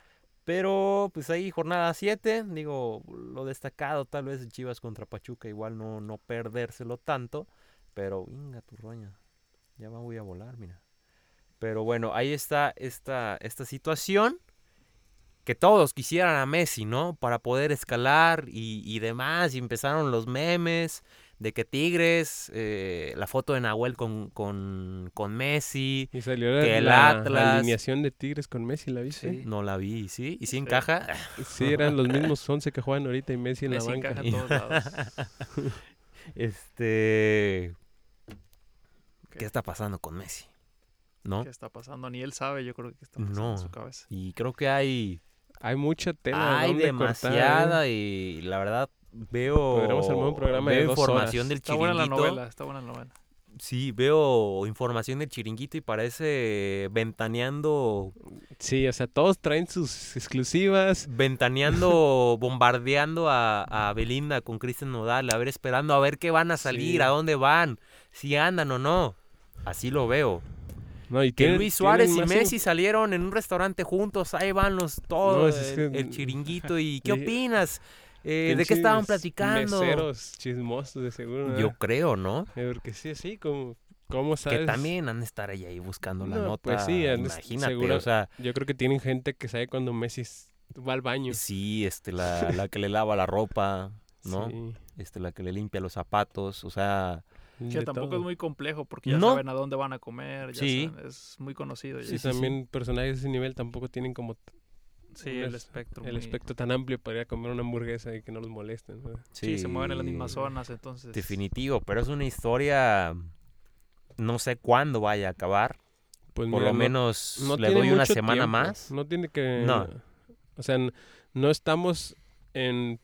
Pero pues ahí jornada 7, digo, lo destacado tal vez Chivas contra Pachuca, igual no, no perdérselo tanto. Pero, venga tu roña, ya va, voy a volar, mira. Pero bueno, ahí está esta, esta situación que todos quisieran a Messi, ¿no? Para poder escalar y, y demás. Y empezaron los memes de que Tigres, eh, la foto de Nahuel con, con, con Messi, Y salió la, que el la Atlas- alineación de Tigres con Messi, ¿la viste? no la vi, ¿sí? ¿Y sí Sí. encaja? Sí, eran los mismos 11 que juegan ahorita y Messi en Messi la banca. encaja en todos lados. Este... ¿Qué? ¿Qué está pasando con Messi? ¿No? ¿Qué está pasando? Ni él sabe, yo creo que está pasando No. en su cabeza. Y creo que hay, Hay mucha tela. hay donde demasiada cortar, y la verdad veo, Podríamos armar un programa de veo dos información horas. del Está buena la chiringuito. novela, está buena la novela. Sí, veo información del chiringuito y parece ventaneando, Sí, o sea, todos traen sus exclusivas. ventaneando, bombardeando a, a Belinda con Cristian Nodal, a ver, esperando a ver qué van a salir, Sí. a dónde van, si andan o no. Así lo veo. No, y Que tienen- Luis Suárez y Messi salieron en un restaurante juntos, ahí van los todos, es el, que- el chiringuito. ¿Y qué opinas? Eh, ¿De qué estaban platicando? Meseros chismosos, de seguro. Yo creo, ¿no? Eh, Porque sí, sí, como, ¿cómo sabes? Que también han de estar ahí, ahí buscando la No, nota. pues sí, imagínate, seguro- o sea, Yo creo que tienen gente que sabe cuando Messi va al baño. sí, este, la, la que le lava la ropa, ¿no? Sí, Este, la que le limpia los zapatos, o sea, Que de tampoco todo. es muy complejo porque ya No. saben a dónde van a comer. Ya Sí. saben, es muy conocido. ya. Sí, sí, sí. también personajes de ese nivel tampoco tienen como Sí, el es- espectro. el muy- espectro tan amplio para ir a comer una hamburguesa y que no los molesten. ¿no? Sí, se mueven en las mismas zonas, entonces. Definitivo, pero es una historia, no sé cuándo vaya a acabar, Pues por mira, lo no- menos no le doy una semana tiempo, más. No tiene que... No. O sea, no estamos en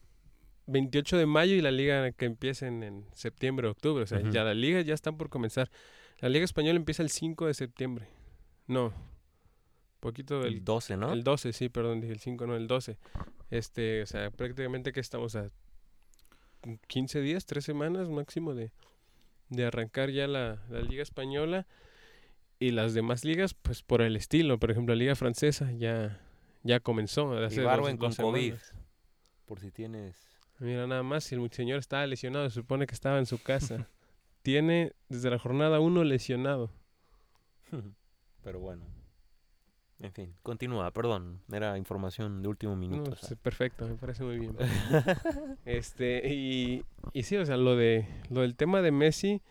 28 de mayo y la liga que empiece en, septiembre, octubre. O sea, Ujú. ya la liga ya están por comenzar. La liga española empieza el 5 de septiembre. No. Poquito del... El 12, ¿no? El 12, sí, perdón, dije el 5, no, el 12. Este, o sea, prácticamente que estamos a 15 días, 3 semanas máximo de, de arrancar ya la, la liga española y las demás ligas, pues por el estilo. Por ejemplo, la liga francesa ya, ya comenzó. Hace Ibarwen dos con COVID. Por si tienes... Mira, nada más, si el señor estaba lesionado, se supone que estaba en su casa. Tiene desde la jornada 1 lesionado. Pero bueno. En fin, continúa, perdón. Era información de último No, minuto. o perfecto, me parece muy bien. Este, y, y sí, o sea, lo de lo del tema de Messi,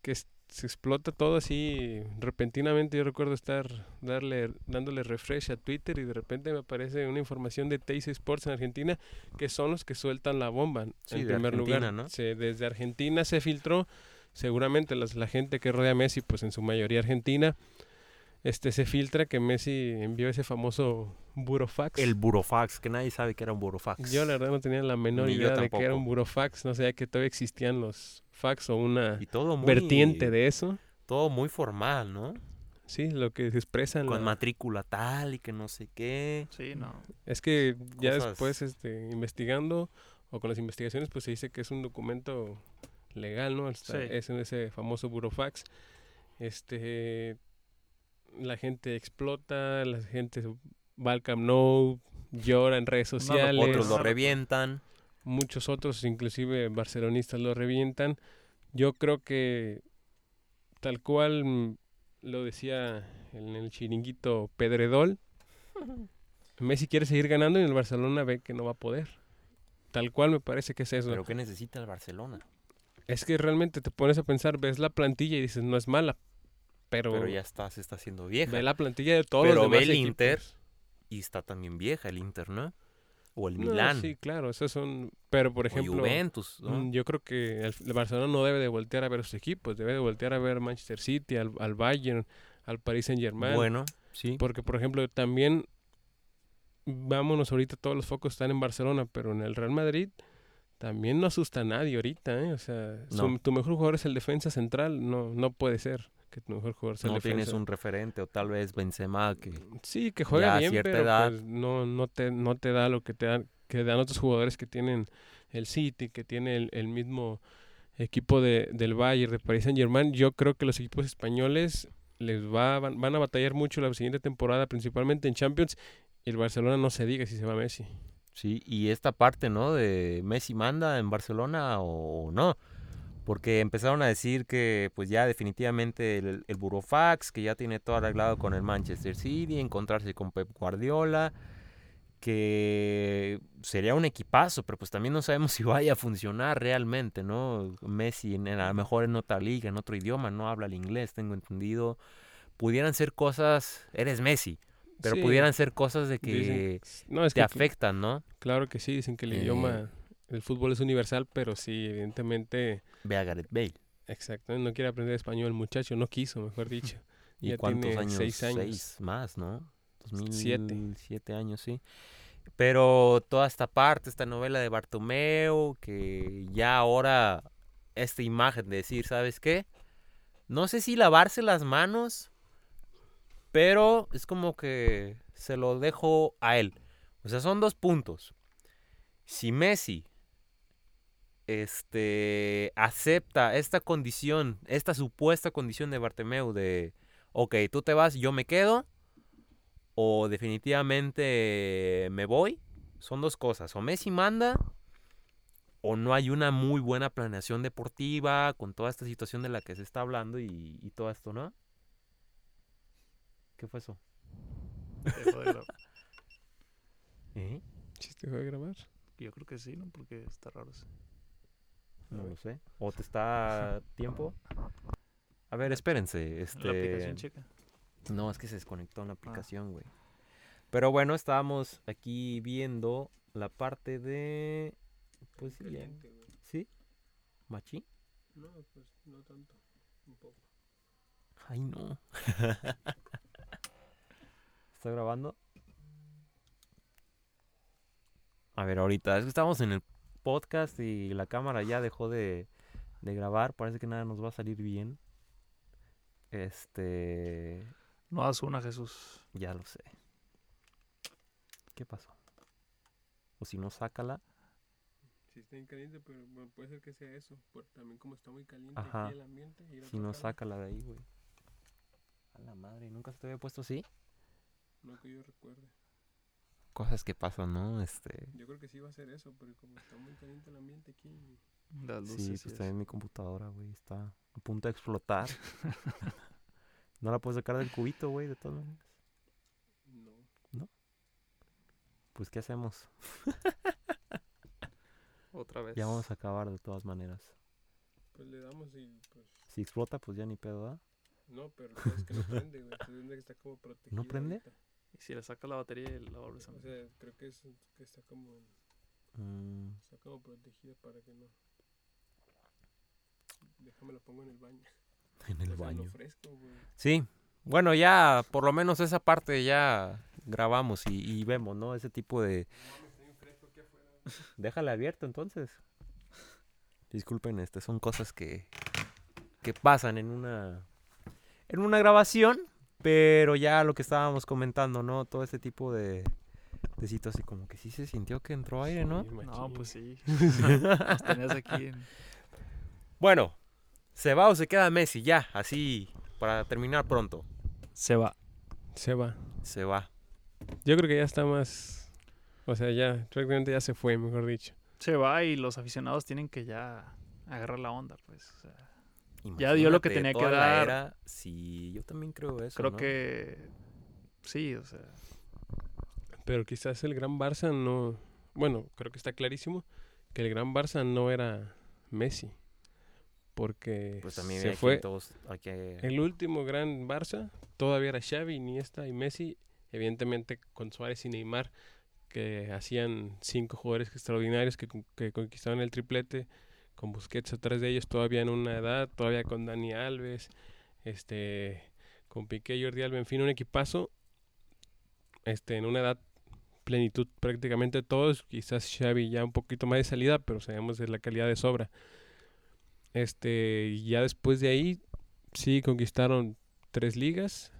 que es- se explota todo así repentinamente. Yo recuerdo estar darle, dándole refresh a Twitter y de repente me aparece una información de Teis Sports en Argentina, que son los que sueltan la bomba. Sí, en primer lugar, Argentina, ¿no? Se- desde Argentina se filtró, seguramente las- la gente que rodea a Messi, pues en su mayoría argentina, este se filtra que Messi envió ese famoso burofax. El burofax, que nadie sabe que era un burofax. Yo la verdad no tenía la menor Ni idea de que era un burofax, no sabía que todavía existían los fax o una Y todo muy... vertiente de eso. Todo muy formal, ¿no? Sí, lo que se expresa en Con la- matrícula tal y que no sé qué. Sí, no. Es que ya después este, investigando o con las investigaciones pues se dice que es un documento legal, ¿no? Está- Sí. Es en ese famoso burofax. Este la gente explota, la gente va al Camp Nou, llora en redes sociales. locura, Otros lo revientan. Muchos otros, inclusive barcelonistas, lo revientan. Yo creo que tal cual mm, lo decía en el chiringuito Pedredol, Messi quiere seguir ganando y el Barcelona ve que no va a poder. Tal cual me parece que es eso. Pero ¿qué necesita el Barcelona? Es que realmente te pones a pensar, ves la plantilla y dices, no es mala. Pero, Pero ya está, se está haciendo vieja. ve la plantilla de todos Pero los ve demás el equipos. Inter, Y está también vieja el Inter, ¿no? O el No, Milán. sí, claro, esos son... Pero, por o ejemplo... Juventus, ¿no? Mm, Yo creo que el, el Barcelona no debe de voltear a ver sus equipos, debe de voltear a ver Manchester City, al, al Bayern, al Paris Saint Germain. Bueno, sí. Porque, por ejemplo, también, vámonos ahorita, todos los focos están en Barcelona, pero en el Real Madrid también no asusta a nadie ahorita, ¿eh? O sea, su- No. tu mejor jugador es el defensa central, no, no puede ser que tu mejor jugador sea No defensa. tienes un referente o tal vez Benzema que... Sí, que juega ya a bien, cierta pero edad. pues, no, no, te, no te da lo que te dan, que dan otros jugadores que tienen el City, que tiene el, el mismo equipo de, del Bayern, de Paris Saint Germain. Yo creo que los equipos españoles les va, van, van a batallar mucho la siguiente temporada, principalmente en Champions. Y el Barcelona no se diga si se va Messi. Sí, y esta parte, ¿no? De Messi manda en Barcelona o no. Porque empezaron a decir que pues ya definitivamente el, el Burofax, que ya tiene todo arreglado con el Manchester City, encontrarse con Pep Guardiola. que sería un equipazo, pero pues también no sabemos si vaya a funcionar realmente, ¿no? Messi en, a lo mejor en otra liga, en otro idioma, no habla el inglés, tengo entendido. Pudieran ser cosas, eres Messi, pero Sí, pudieran ser cosas de que dicen- no, es te que afectan, ¿no? Claro que sí, dicen que el Eh, idioma, el fútbol es universal, pero sí, evidentemente, Ve a Gareth Bale. exacto, no quiere aprender español el muchacho, no quiso, mejor dicho. ¿Y Ya cuántos tiene años? seis años. Seis más, ¿no? Siete. 2007 años, sí. Pero toda esta parte, esta novela de Bartomeu, que ya ahora esta imagen de decir, ¿sabes qué? No sé si lavarse las manos, pero es como que se lo dejo a él. O sea, son dos puntos. Si Messi este, acepta esta condición, esta supuesta condición de Bartomeu de, ok, tú te vas, yo me quedo, o definitivamente me voy, son dos cosas. O Messi manda, o no hay una muy buena planeación deportiva con toda esta situación de la que se está hablando y, y todo esto, ¿no? ¿Qué fue eso? Dejó de grabar. ¿Eh? ¿Sí te voy a grabar? Yo creo que sí, ¿no? Porque está raro. ese. No lo sé. ¿O te está tiempo? A ver, espérense. Este... La aplicación checa. No, es que se desconectó en la aplicación, güey. Pero bueno, estábamos aquí viendo la parte de... Pues sí, ya. ¿Sí? ¿Machi? No, pues no tanto, un poco. Ay, no. ¿Está grabando? A ver, ahorita. Es que estamos en el podcast y la cámara ya dejó de, de grabar. Parece que nada nos va a salir bien. Este... No hagas una, Jesús. Ya lo sé. ¿Qué pasó? O si no, sácala. Sí está bien caliente, pero bueno, puede ser que sea eso, porque también como está muy caliente Ajá. aquí el ambiente. ir a Si no, sácala de ahí, güey. A la madre, ¿nunca se te había puesto así? No que yo recuerde. Cosas que pasan, ¿no? Este... Yo creo que sí va a ser eso, pero como está muy caliente el ambiente aquí, Las luces. Sí, pues también mi computadora, güey, está a punto de explotar. no la puedo sacar del cubito, güey, de todas maneras. no. Pues, ¿qué hacemos? Otra vez. Ya vamos a acabar de todas maneras. Pues le damos y pues. Si explota, pues ya ni pedo, ¿verdad? No, pero es que no prende, güey. Se que está como protegido. prende? ahorita. Y si le saca la batería y la vuelves a O sea, creo que es que está como, Mm, está como protegida para que no. Déjame la pongo en el baño. en el O sea, lo baño. fresco, güey. Sí, bueno, ya por lo menos esa parte ya grabamos y, y vemos, ¿no? Ese tipo de... Déjala abierto entonces. Disculpen, este, son cosas que, que pasan en una, en una grabación, pero ya lo que estábamos comentando, ¿no? Todo ese tipo de, de situaciones, como que sí se sintió que entró aire, ¿no? Sí, No, pues sí. Las tenías aquí en... Bueno, ¿se va o se queda Messi? Ya, así, para terminar pronto. Se va. Se va. Se va. Yo creo que ya está más. O sea, ya, prácticamente ya se fue, mejor dicho. Se va y los aficionados tienen que ya agarrar la onda, pues. o sea, Ya dio lo que tenía que dar. era- sí, yo también creo eso. creo ¿no? que sí, o sea, Pero quizás el gran Barça no. Bueno, creo que está clarísimo que el gran Barça no era Messi. Porque Pues también se fue. todos El último gran Barça todavía era Xavi, Iniesta y Messi. Evidentemente con Suárez y Neymar, que hacían cinco jugadores extraordinarios que, que conquistaban el triplete. Con Busquets atrás de ellos todavía en una edad, todavía con Dani Alves, este, con Piqué y Jordi Alba, en fin, un equipazo. Este, en una edad plenitud prácticamente todos, quizás Xavi ya un poquito más de salida, pero sabemos de la calidad de sobra. Este, ya después de ahí sí conquistaron tres ligas,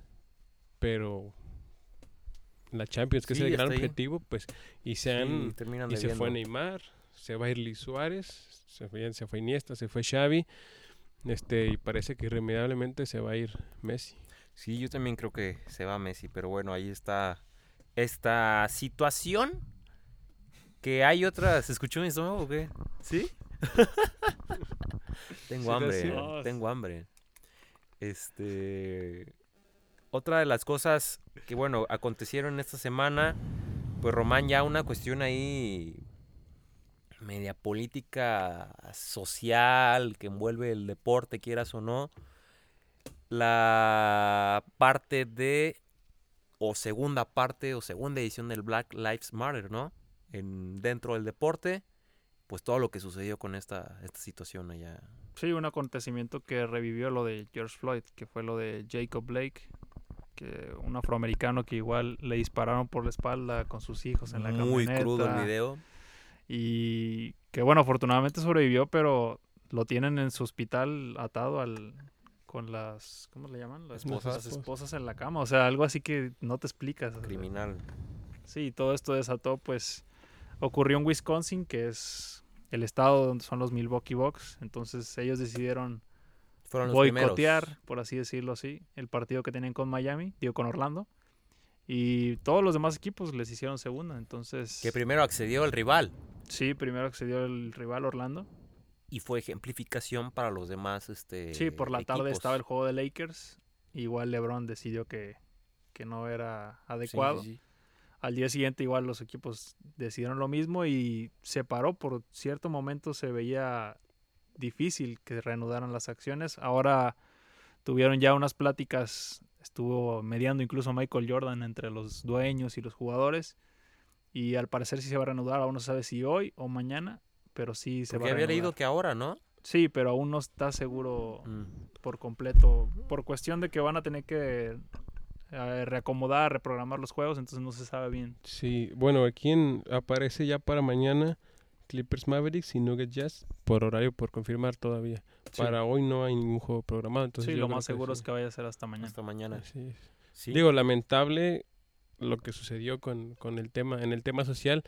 pero la Champions, que Sí, es el gran ahí. objetivo, pues, y se han y se fue. Neymar, se va a ir Luis Suárez, se fue, se fue Iniesta, se fue Xavi, este, y parece que irremediablemente se va a ir Messi. Sí, yo también creo que se va Messi, pero bueno, ahí está esta situación. Que hay otras. ¿Se escuchó mi estómago o qué? ¿Sí? tengo hambre. ¿eh? tengo hambre. Este. Otra de las cosas que, bueno, acontecieron esta semana Pues Román, ya una cuestión ahí media política social que envuelve el deporte, quieras o no. La parte de, o segunda parte, o segunda edición del Black Lives Matter, ¿no? En, dentro del deporte, pues todo lo que sucedió con esta, esta situación allá. Sí, un acontecimiento que revivió lo de George Floyd, que fue lo de Jacob Blake, que un afroamericano que igual le dispararon por la espalda con sus hijos en la Muy camioneta. crudo el video. Y que bueno, afortunadamente sobrevivió, pero lo tienen en su hospital atado al con las ¿cómo le llaman? Las Esposas. Las esposas en la cama, o sea, algo así que no te explicas. Criminal. Sí, todo esto desató, pues, ocurrió en Wisconsin, que es el estado donde son los Milwaukee Bucks. Entonces ellos decidieron Fueron los boicotear, primeros. por así decirlo así, el partido que tenían con Miami, digo, con Orlando. Y todos los demás equipos les hicieron segunda. Entonces, Que primero accedió el rival sí, primero accedió el rival Orlando. y fue ejemplificación para los demás. Este, Sí, por la tarde estaba el juego de Lakers. Igual LeBron decidió que, que no era Sí, adecuado. sí, sí. Al día siguiente igual los equipos decidieron lo mismo y se paró. Por cierto momento se veía difícil que reanudaran las acciones. Ahora tuvieron ya unas pláticas, estuvo mediando incluso Michael Jordan entre los dueños y los jugadores. Y al parecer sí se va a reanudar, aún no se sabe si hoy o mañana, pero sí se Porque va a había reanudar. leído que ahora, ¿no? Sí, pero aún no está seguro Mm. por completo, por cuestión de que van a tener que eh, reacomodar, reprogramar los juegos, entonces no se sabe bien. Sí, bueno, aquí en, aparece ya para mañana Clippers Mavericks y Nuggets Jazz por horario por confirmar todavía. Sí. Para hoy no hay ningún juego programado, entonces sí, yo lo más seguro sí. es que vaya a ser hasta mañana. Hasta mañana. Sí. Digo, lamentable lo que sucedió con, con el tema, en el tema social,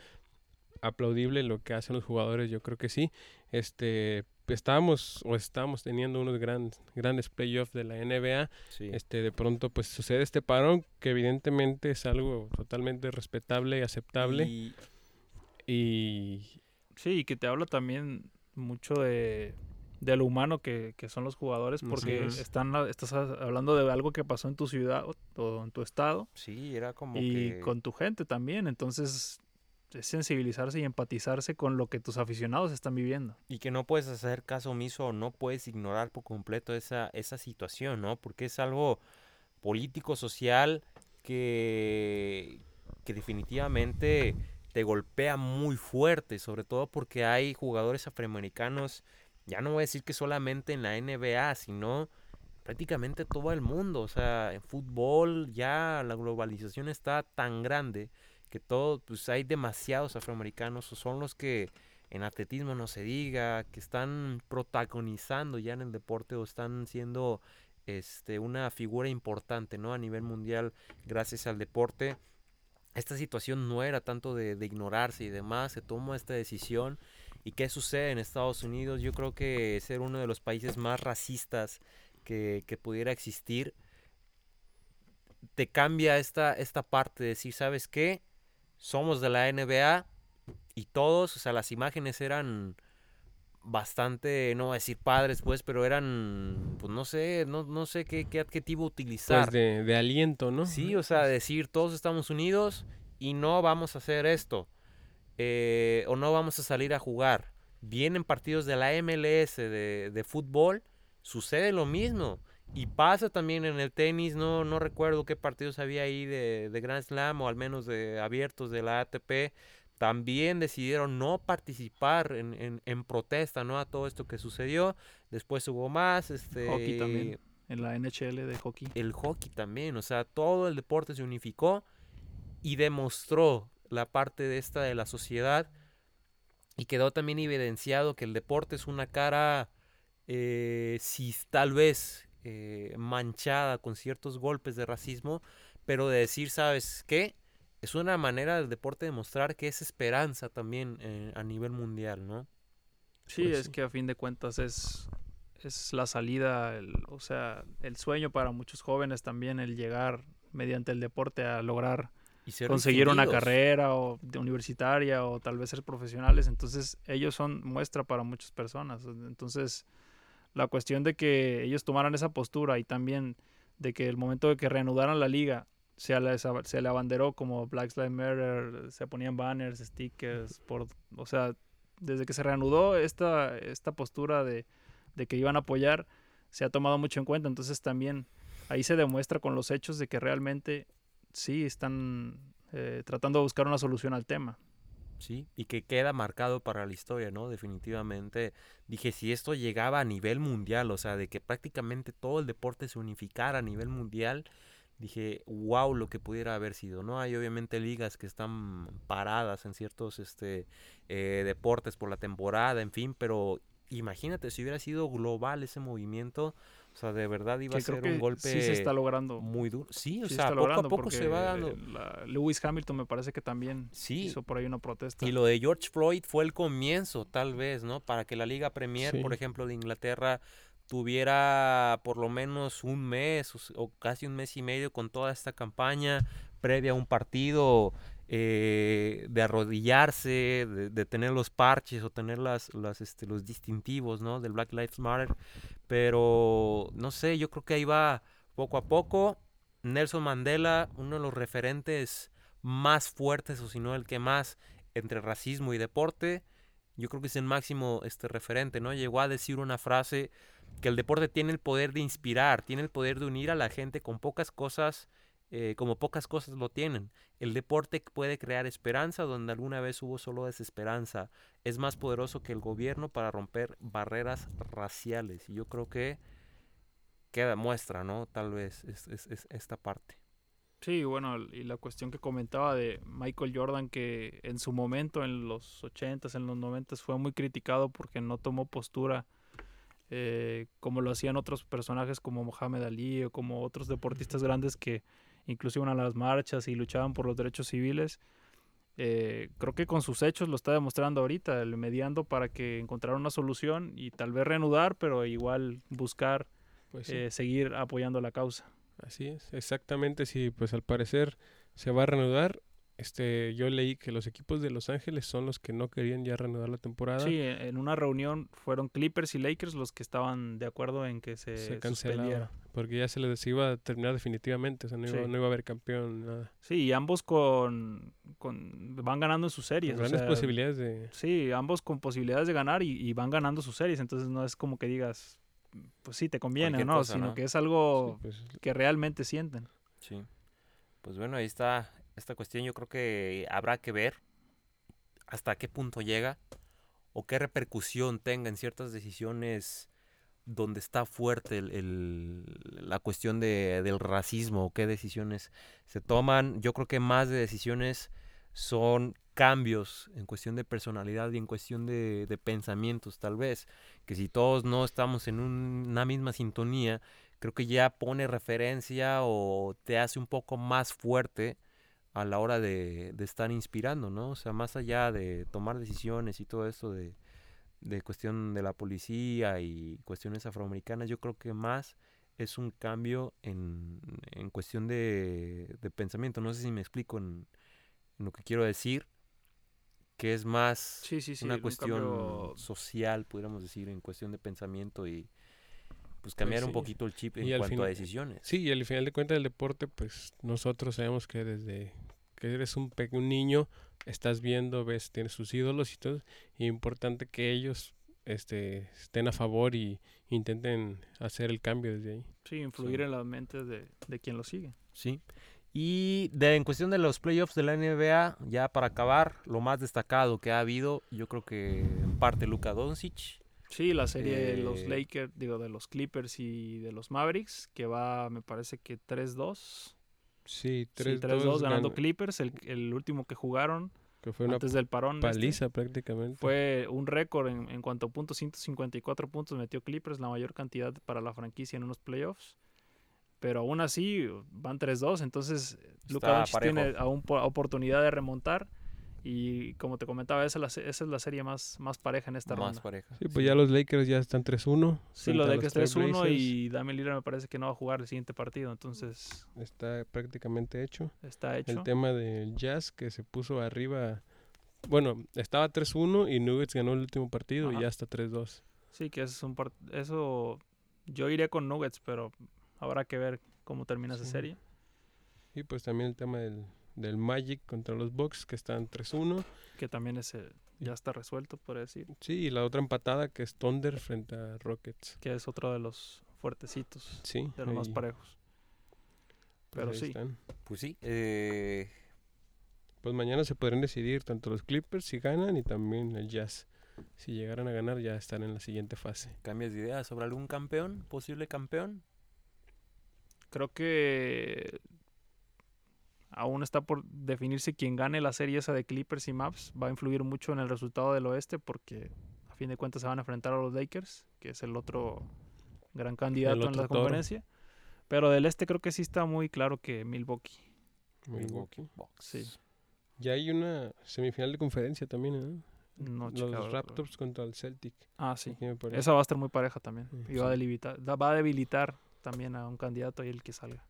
aplaudible lo que hacen los jugadores, yo creo que sí. Este, estábamos o estamos teniendo unos grandes, grandes playoffs de la NBA. sí. Este, de pronto pues sucede este parón que evidentemente es algo totalmente respetable y aceptable. Y- Y, Sí, y que te habla también mucho de, de lo humano que, que son los jugadores, porque es. están, estás hablando de algo que pasó en tu ciudad o, en tu estado sí, era como y que... con tu gente también, entonces es sensibilizarse y empatizarse con lo que tus aficionados están viviendo. Y que no puedes hacer caso omiso o no puedes ignorar por completo esa, esa situación, ¿no? Porque es algo político, social, que, que definitivamente te golpea muy fuerte, sobre todo porque hay jugadores afroamericanos, ya no voy a decir que solamente en la NBA, sino prácticamente todo el mundo. O sea, en fútbol ya la globalización está tan grande que todo, pues hay demasiados afroamericanos, o son los que en atletismo no se diga, que están protagonizando ya en el deporte o están siendo este, una figura importante ¿no? a nivel mundial gracias al deporte. Esta situación no era tanto de, de ignorarse y demás, se tomó esta decisión. ¿Y qué sucede en Estados Unidos? Yo creo que ser uno de los países más racistas que, que pudiera existir, te cambia esta, esta parte de decir, ¿sabes qué? Somos de la NBA, y todos, o sea, las imágenes eran bastante, no voy a decir padres, pues, pero eran, pues no sé, no, no sé qué, qué adjetivo utilizar. pues de, de aliento, ¿no? Sí, o sea, decir todos estamos unidos y no vamos a hacer esto. eh, o no vamos a salir a jugar. Vienen partidos de la MLS de, de fútbol, sucede lo mismo. Y pasa también en el tenis, no, no recuerdo qué partidos había ahí de, de Grand Slam o al menos de abiertos de la ATP. También decidieron no participar en, en- en protesta ¿no? a todo esto que sucedió. Después hubo más. Este, Hockey también. En la NHL de hockey. el hockey también, o sea, todo el deporte se unificó y demostró la parte de esta de la sociedad y quedó también evidenciado que el deporte es una cara, eh, si tal vez eh, manchada con ciertos golpes de racismo, pero de decir, ¿sabes qué? Es una manera del deporte de mostrar que es esperanza también eh, a nivel mundial, ¿no? Sí, Pues es sí. que a fin de cuentas es, es la salida, el- o sea, el sueño para muchos jóvenes también, el llegar mediante el deporte a lograr Y conseguir una carrera o de universitaria o tal vez ser profesionales. Entonces ellos son muestra para muchas personas. Entonces la cuestión de que ellos tomaran esa postura y también de que el momento de que reanudaran la liga se le, se le abanderó como Black Lives Matter, se ponían banners, stickers, por, o sea, desde que se reanudó esta, esta postura de, de que iban a apoyar, se ha tomado mucho en cuenta. Entonces también ahí se demuestra con los hechos de que realmente sí están eh, tratando de buscar una solución al tema. Sí, y que queda marcado para la historia, ¿no? Definitivamente. Dije, si esto llegaba a nivel mundial, o sea, de que prácticamente todo el deporte se unificara a nivel mundial, dije, wow, lo que pudiera haber sido, ¿no? Hay obviamente ligas que están paradas en ciertos este, eh, deportes por la temporada, en fin, pero imagínate si hubiera sido global ese movimiento, o sea, de verdad iba a ser un golpe sí se está logrando. muy duro. Sí, o sea, poco a poco se va dando. Lewis Hamilton me parece que también hizo por ahí una protesta. Y lo de George Floyd fue el comienzo, tal vez, ¿no? Para que la Liga Premier, por ejemplo, de Inglaterra tuviera por lo menos un mes o, casi un mes y medio con toda esta campaña previa a un partido eh, de arrodillarse, de, tener los parches o tener las, las este, los distintivos ¿no? del Black Lives Matter. Pero no sé, yo creo que ahí va poco a poco. Nelson Mandela, uno de los referentes más fuertes, o si no el que más, entre racismo y deporte. Yo creo que es el máximo este referente, ¿no? Llegó a decir una frase que el deporte tiene el poder de inspirar, tiene el poder de unir a la gente con pocas cosas, eh, como pocas cosas lo tienen. El deporte puede crear esperanza donde alguna vez hubo solo desesperanza. Es más poderoso que el gobierno para romper barreras raciales. Y yo creo que queda muestra, ¿no? Tal vez es, es esta parte. Sí, bueno, y la cuestión que comentaba de Michael Jordan, que en su momento, en los 80s, en los 90s, fue muy criticado porque no tomó postura eh, como lo hacían otros personajes como Mohamed Ali o como otros deportistas grandes que incluso iban a las marchas y luchaban por los derechos civiles. Eh, creo que con sus hechos lo está demostrando ahorita, el mediando para que encontrara una solución y tal vez reanudar, pero igual buscar pues eh, seguir apoyando la causa. Así es, exactamente, sí, pues al parecer se va a reanudar este, yo leí que los equipos de Los Ángeles son los que no querían ya reanudar la temporada. Sí, en una reunión fueron Clippers y Lakers los que estaban de acuerdo en que se, se cancelara. Porque ya se les iba a terminar definitivamente, o sea, no, iba, a haber campeón, nada. Sí, y ambos con, con van ganando en sus series. grandes posibilidades de... Sí, ambos con posibilidades de ganar y, van ganando sus series, entonces no es como que digas, pues sí, te conviene, ¿no? Sino que es algo pues, que realmente sienten. Sí. Pues bueno, ahí está esta cuestión yo creo que habrá que ver hasta qué punto llega o qué repercusión tenga en ciertas decisiones donde está fuerte el, la cuestión de, del racismo o qué decisiones se toman. Yo creo que más de decisiones son cambios en cuestión de personalidad y en cuestión de, de pensamientos tal vez, que si todos no estamos en una misma sintonía, creo que ya pone referencia o te hace un poco más fuerte a la hora de, estar inspirando, ¿no? O sea, más allá de tomar decisiones y todo esto de, de cuestión de la policía y cuestiones afroamericanas, yo creo que más es un cambio en, en cuestión de, de, pensamiento. No sé si me explico en, lo que quiero decir, que es más una cuestión social, pudiéramos decir, en cuestión de pensamiento y pues, pues cambiar un poquito el chip en cuanto a decisiones. Sí, y al final de cuentas el deporte, pues nosotros sabemos que desde que eres un, un niño, estás viendo, ves, tienes sus ídolos y todo, y es importante que ellos este, estén a favor y intenten hacer el cambio desde ahí. Sí, influir en las mentes de, de quien lo sigue. Sí. Y de, en cuestión de los playoffs de la NBA, ya para acabar, lo más destacado que ha habido, yo creo que en parte Luka Doncic, Sí, la serie de los eh, Lakers, digo, de los Clippers y de los Mavericks, que va, me parece que 3-2. Sí, 3-2 ganando Clippers, el, último que jugaron que fue antes del parón. Este, paliza prácticamente. Fue un récord en, en, cuanto a puntos, 154 puntos metió Clippers, la mayor cantidad para la franquicia en unos playoffs. Pero aún así van 3-2, entonces Lucas tiene aún oportunidad de remontar y como te comentaba, esa es la, esa es la serie más, más pareja en esta más ronda. Pareja. Sí, pues ya los Lakers ya están 3-1. Sí, los Lakers 3-1 y Damian Lillard me parece que no va a jugar el siguiente partido, entonces... Está prácticamente hecho. Está hecho. El tema del Jazz que se puso arriba... Bueno, estaba 3-1 y Nuggets ganó el último partido y ya está 3-2. Sí, que es un eso yo iría con Nuggets, pero habrá que ver cómo termina esa serie. Y pues también el tema del, del Magic contra los Bucks, que están 3-1. Que también ese ya está resuelto, por decir. Sí, y la otra empatada que es Thunder frente a Rockets. Que es otro de los fuertecitos, Sí, de los más parejos. pues pero ahí sí. están. Pues sí, eh, Pues mañana se podrán decidir tanto los Clippers si ganan y también el Jazz. Si llegaran a ganar ya están en la siguiente fase. ¿cambias de idea sobre algún campeón? ¿Posible campeón? Creo que aún está por definirse quién gane la serie esa de Clippers y Maps. Va a influir mucho en el resultado del oeste porque a fin de cuentas se van a enfrentar a los Lakers, que es el otro gran candidato en otro la toro. conferencia. Pero del este creo que sí está muy claro que Milwaukee. Milwaukee. Sí. Ya hay una semifinal de conferencia también, ¿eh? No, Los checado, pero- Raptors contra el Celtic. Ah, sí. Esa va a estar muy pareja también. Mm, Y va a, sí. debilitar, da- va a debilitar también a un candidato y el que salga.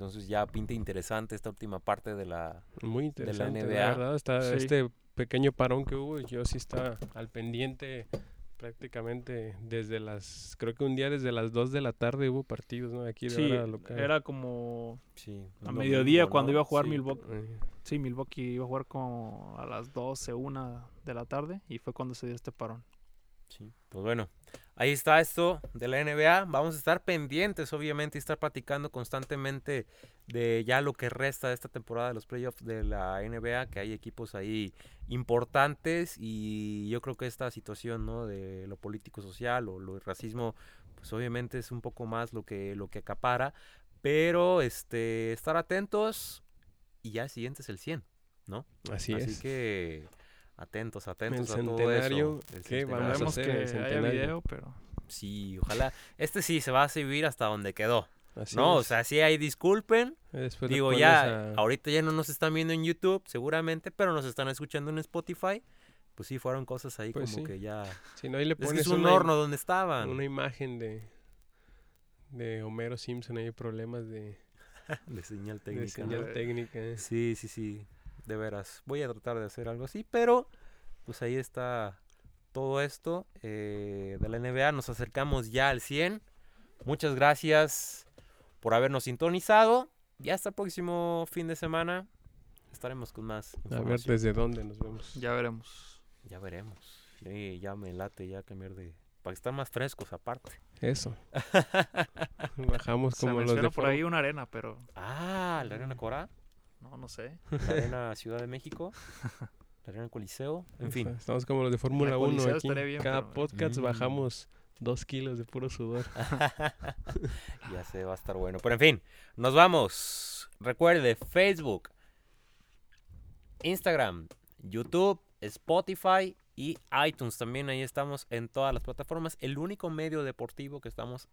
Entonces ya pinta interesante esta última parte de la... Muy interesante. La, NBA. verdad, está Sí. este pequeño parón que hubo. Yo sí estaba al pendiente prácticamente desde las. Creo que un día desde las 2 de la tarde hubo partidos, ¿no? Aquí de Sí, hora local. era como Sí, a mediodía domingo, cuando ¿no? iba a jugar Sí. Milwaukee. Sí, Milwaukee iba a jugar como a las 12, 1 de la tarde y fue cuando se dio este parón. Sí, pues bueno, ahí está esto de la NBA. Vamos a estar pendientes, obviamente, y estar platicando constantemente de ya lo que resta de esta temporada de los playoffs de la NBA, que hay equipos ahí importantes y yo creo que esta situación, ¿no? De lo político social o lo racismo, pues obviamente es un poco más lo que lo que acapara, pero este estar atentos y ya el siguiente es el 100, ¿no? Así, Así es. que atentos, atentos El a todo eso. El ¿qué vamos a hacer que el haya video, pero Sí, ojalá. Este sí se va a subir hasta donde quedó. Así no, o sea, sí hay disculpen. Después Digo, ya, a- ahorita ya no nos están viendo en YouTube, seguramente, pero nos están escuchando en Spotify. Pues sí, fueron cosas ahí Pues como sí. que ya. Si no, ahí le Es que pones es un una, horno donde estaban. una imagen de, de Homero Simpson. Hay problemas de, De señal de técnica. ¿no? señal técnica. eh. Sí, sí, sí. De veras. Voy a tratar de hacer algo así, pero pues ahí está todo esto eh, de la NBA. Nos acercamos ya al 100. Muchas gracias por habernos sintonizado. Ya hasta el próximo fin de semana estaremos con más A ver desde dónde nos vemos. ya veremos. Ya veremos. Sí, ya me late ya cambiar de... Para estar más frescos aparte. Eso. Bajamos Se como los de por ahí una arena, pero Ah, la Arena Cora, no, no sé. la Arena Ciudad de México, la Arena Coliseo, en fin. Estamos como los de Fórmula 1 Coliseo aquí. bien, Cada pero- podcast Mm. bajamos dos kilos de puro sudor. ya sé, va a estar bueno. Pero en fin, nos vamos. Recuerde, Facebook, Instagram, YouTube, Spotify y iTunes. También ahí estamos en todas las plataformas. El único medio deportivo que estamos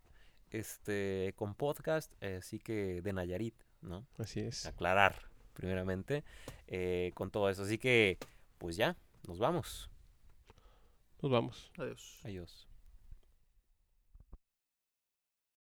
este, con podcast, eh, sí que de Nayarit, ¿no? Así es. Aclarar, primeramente, eh, con todo eso. Así que, pues ya, nos vamos. Nos vamos. Adiós. Adiós.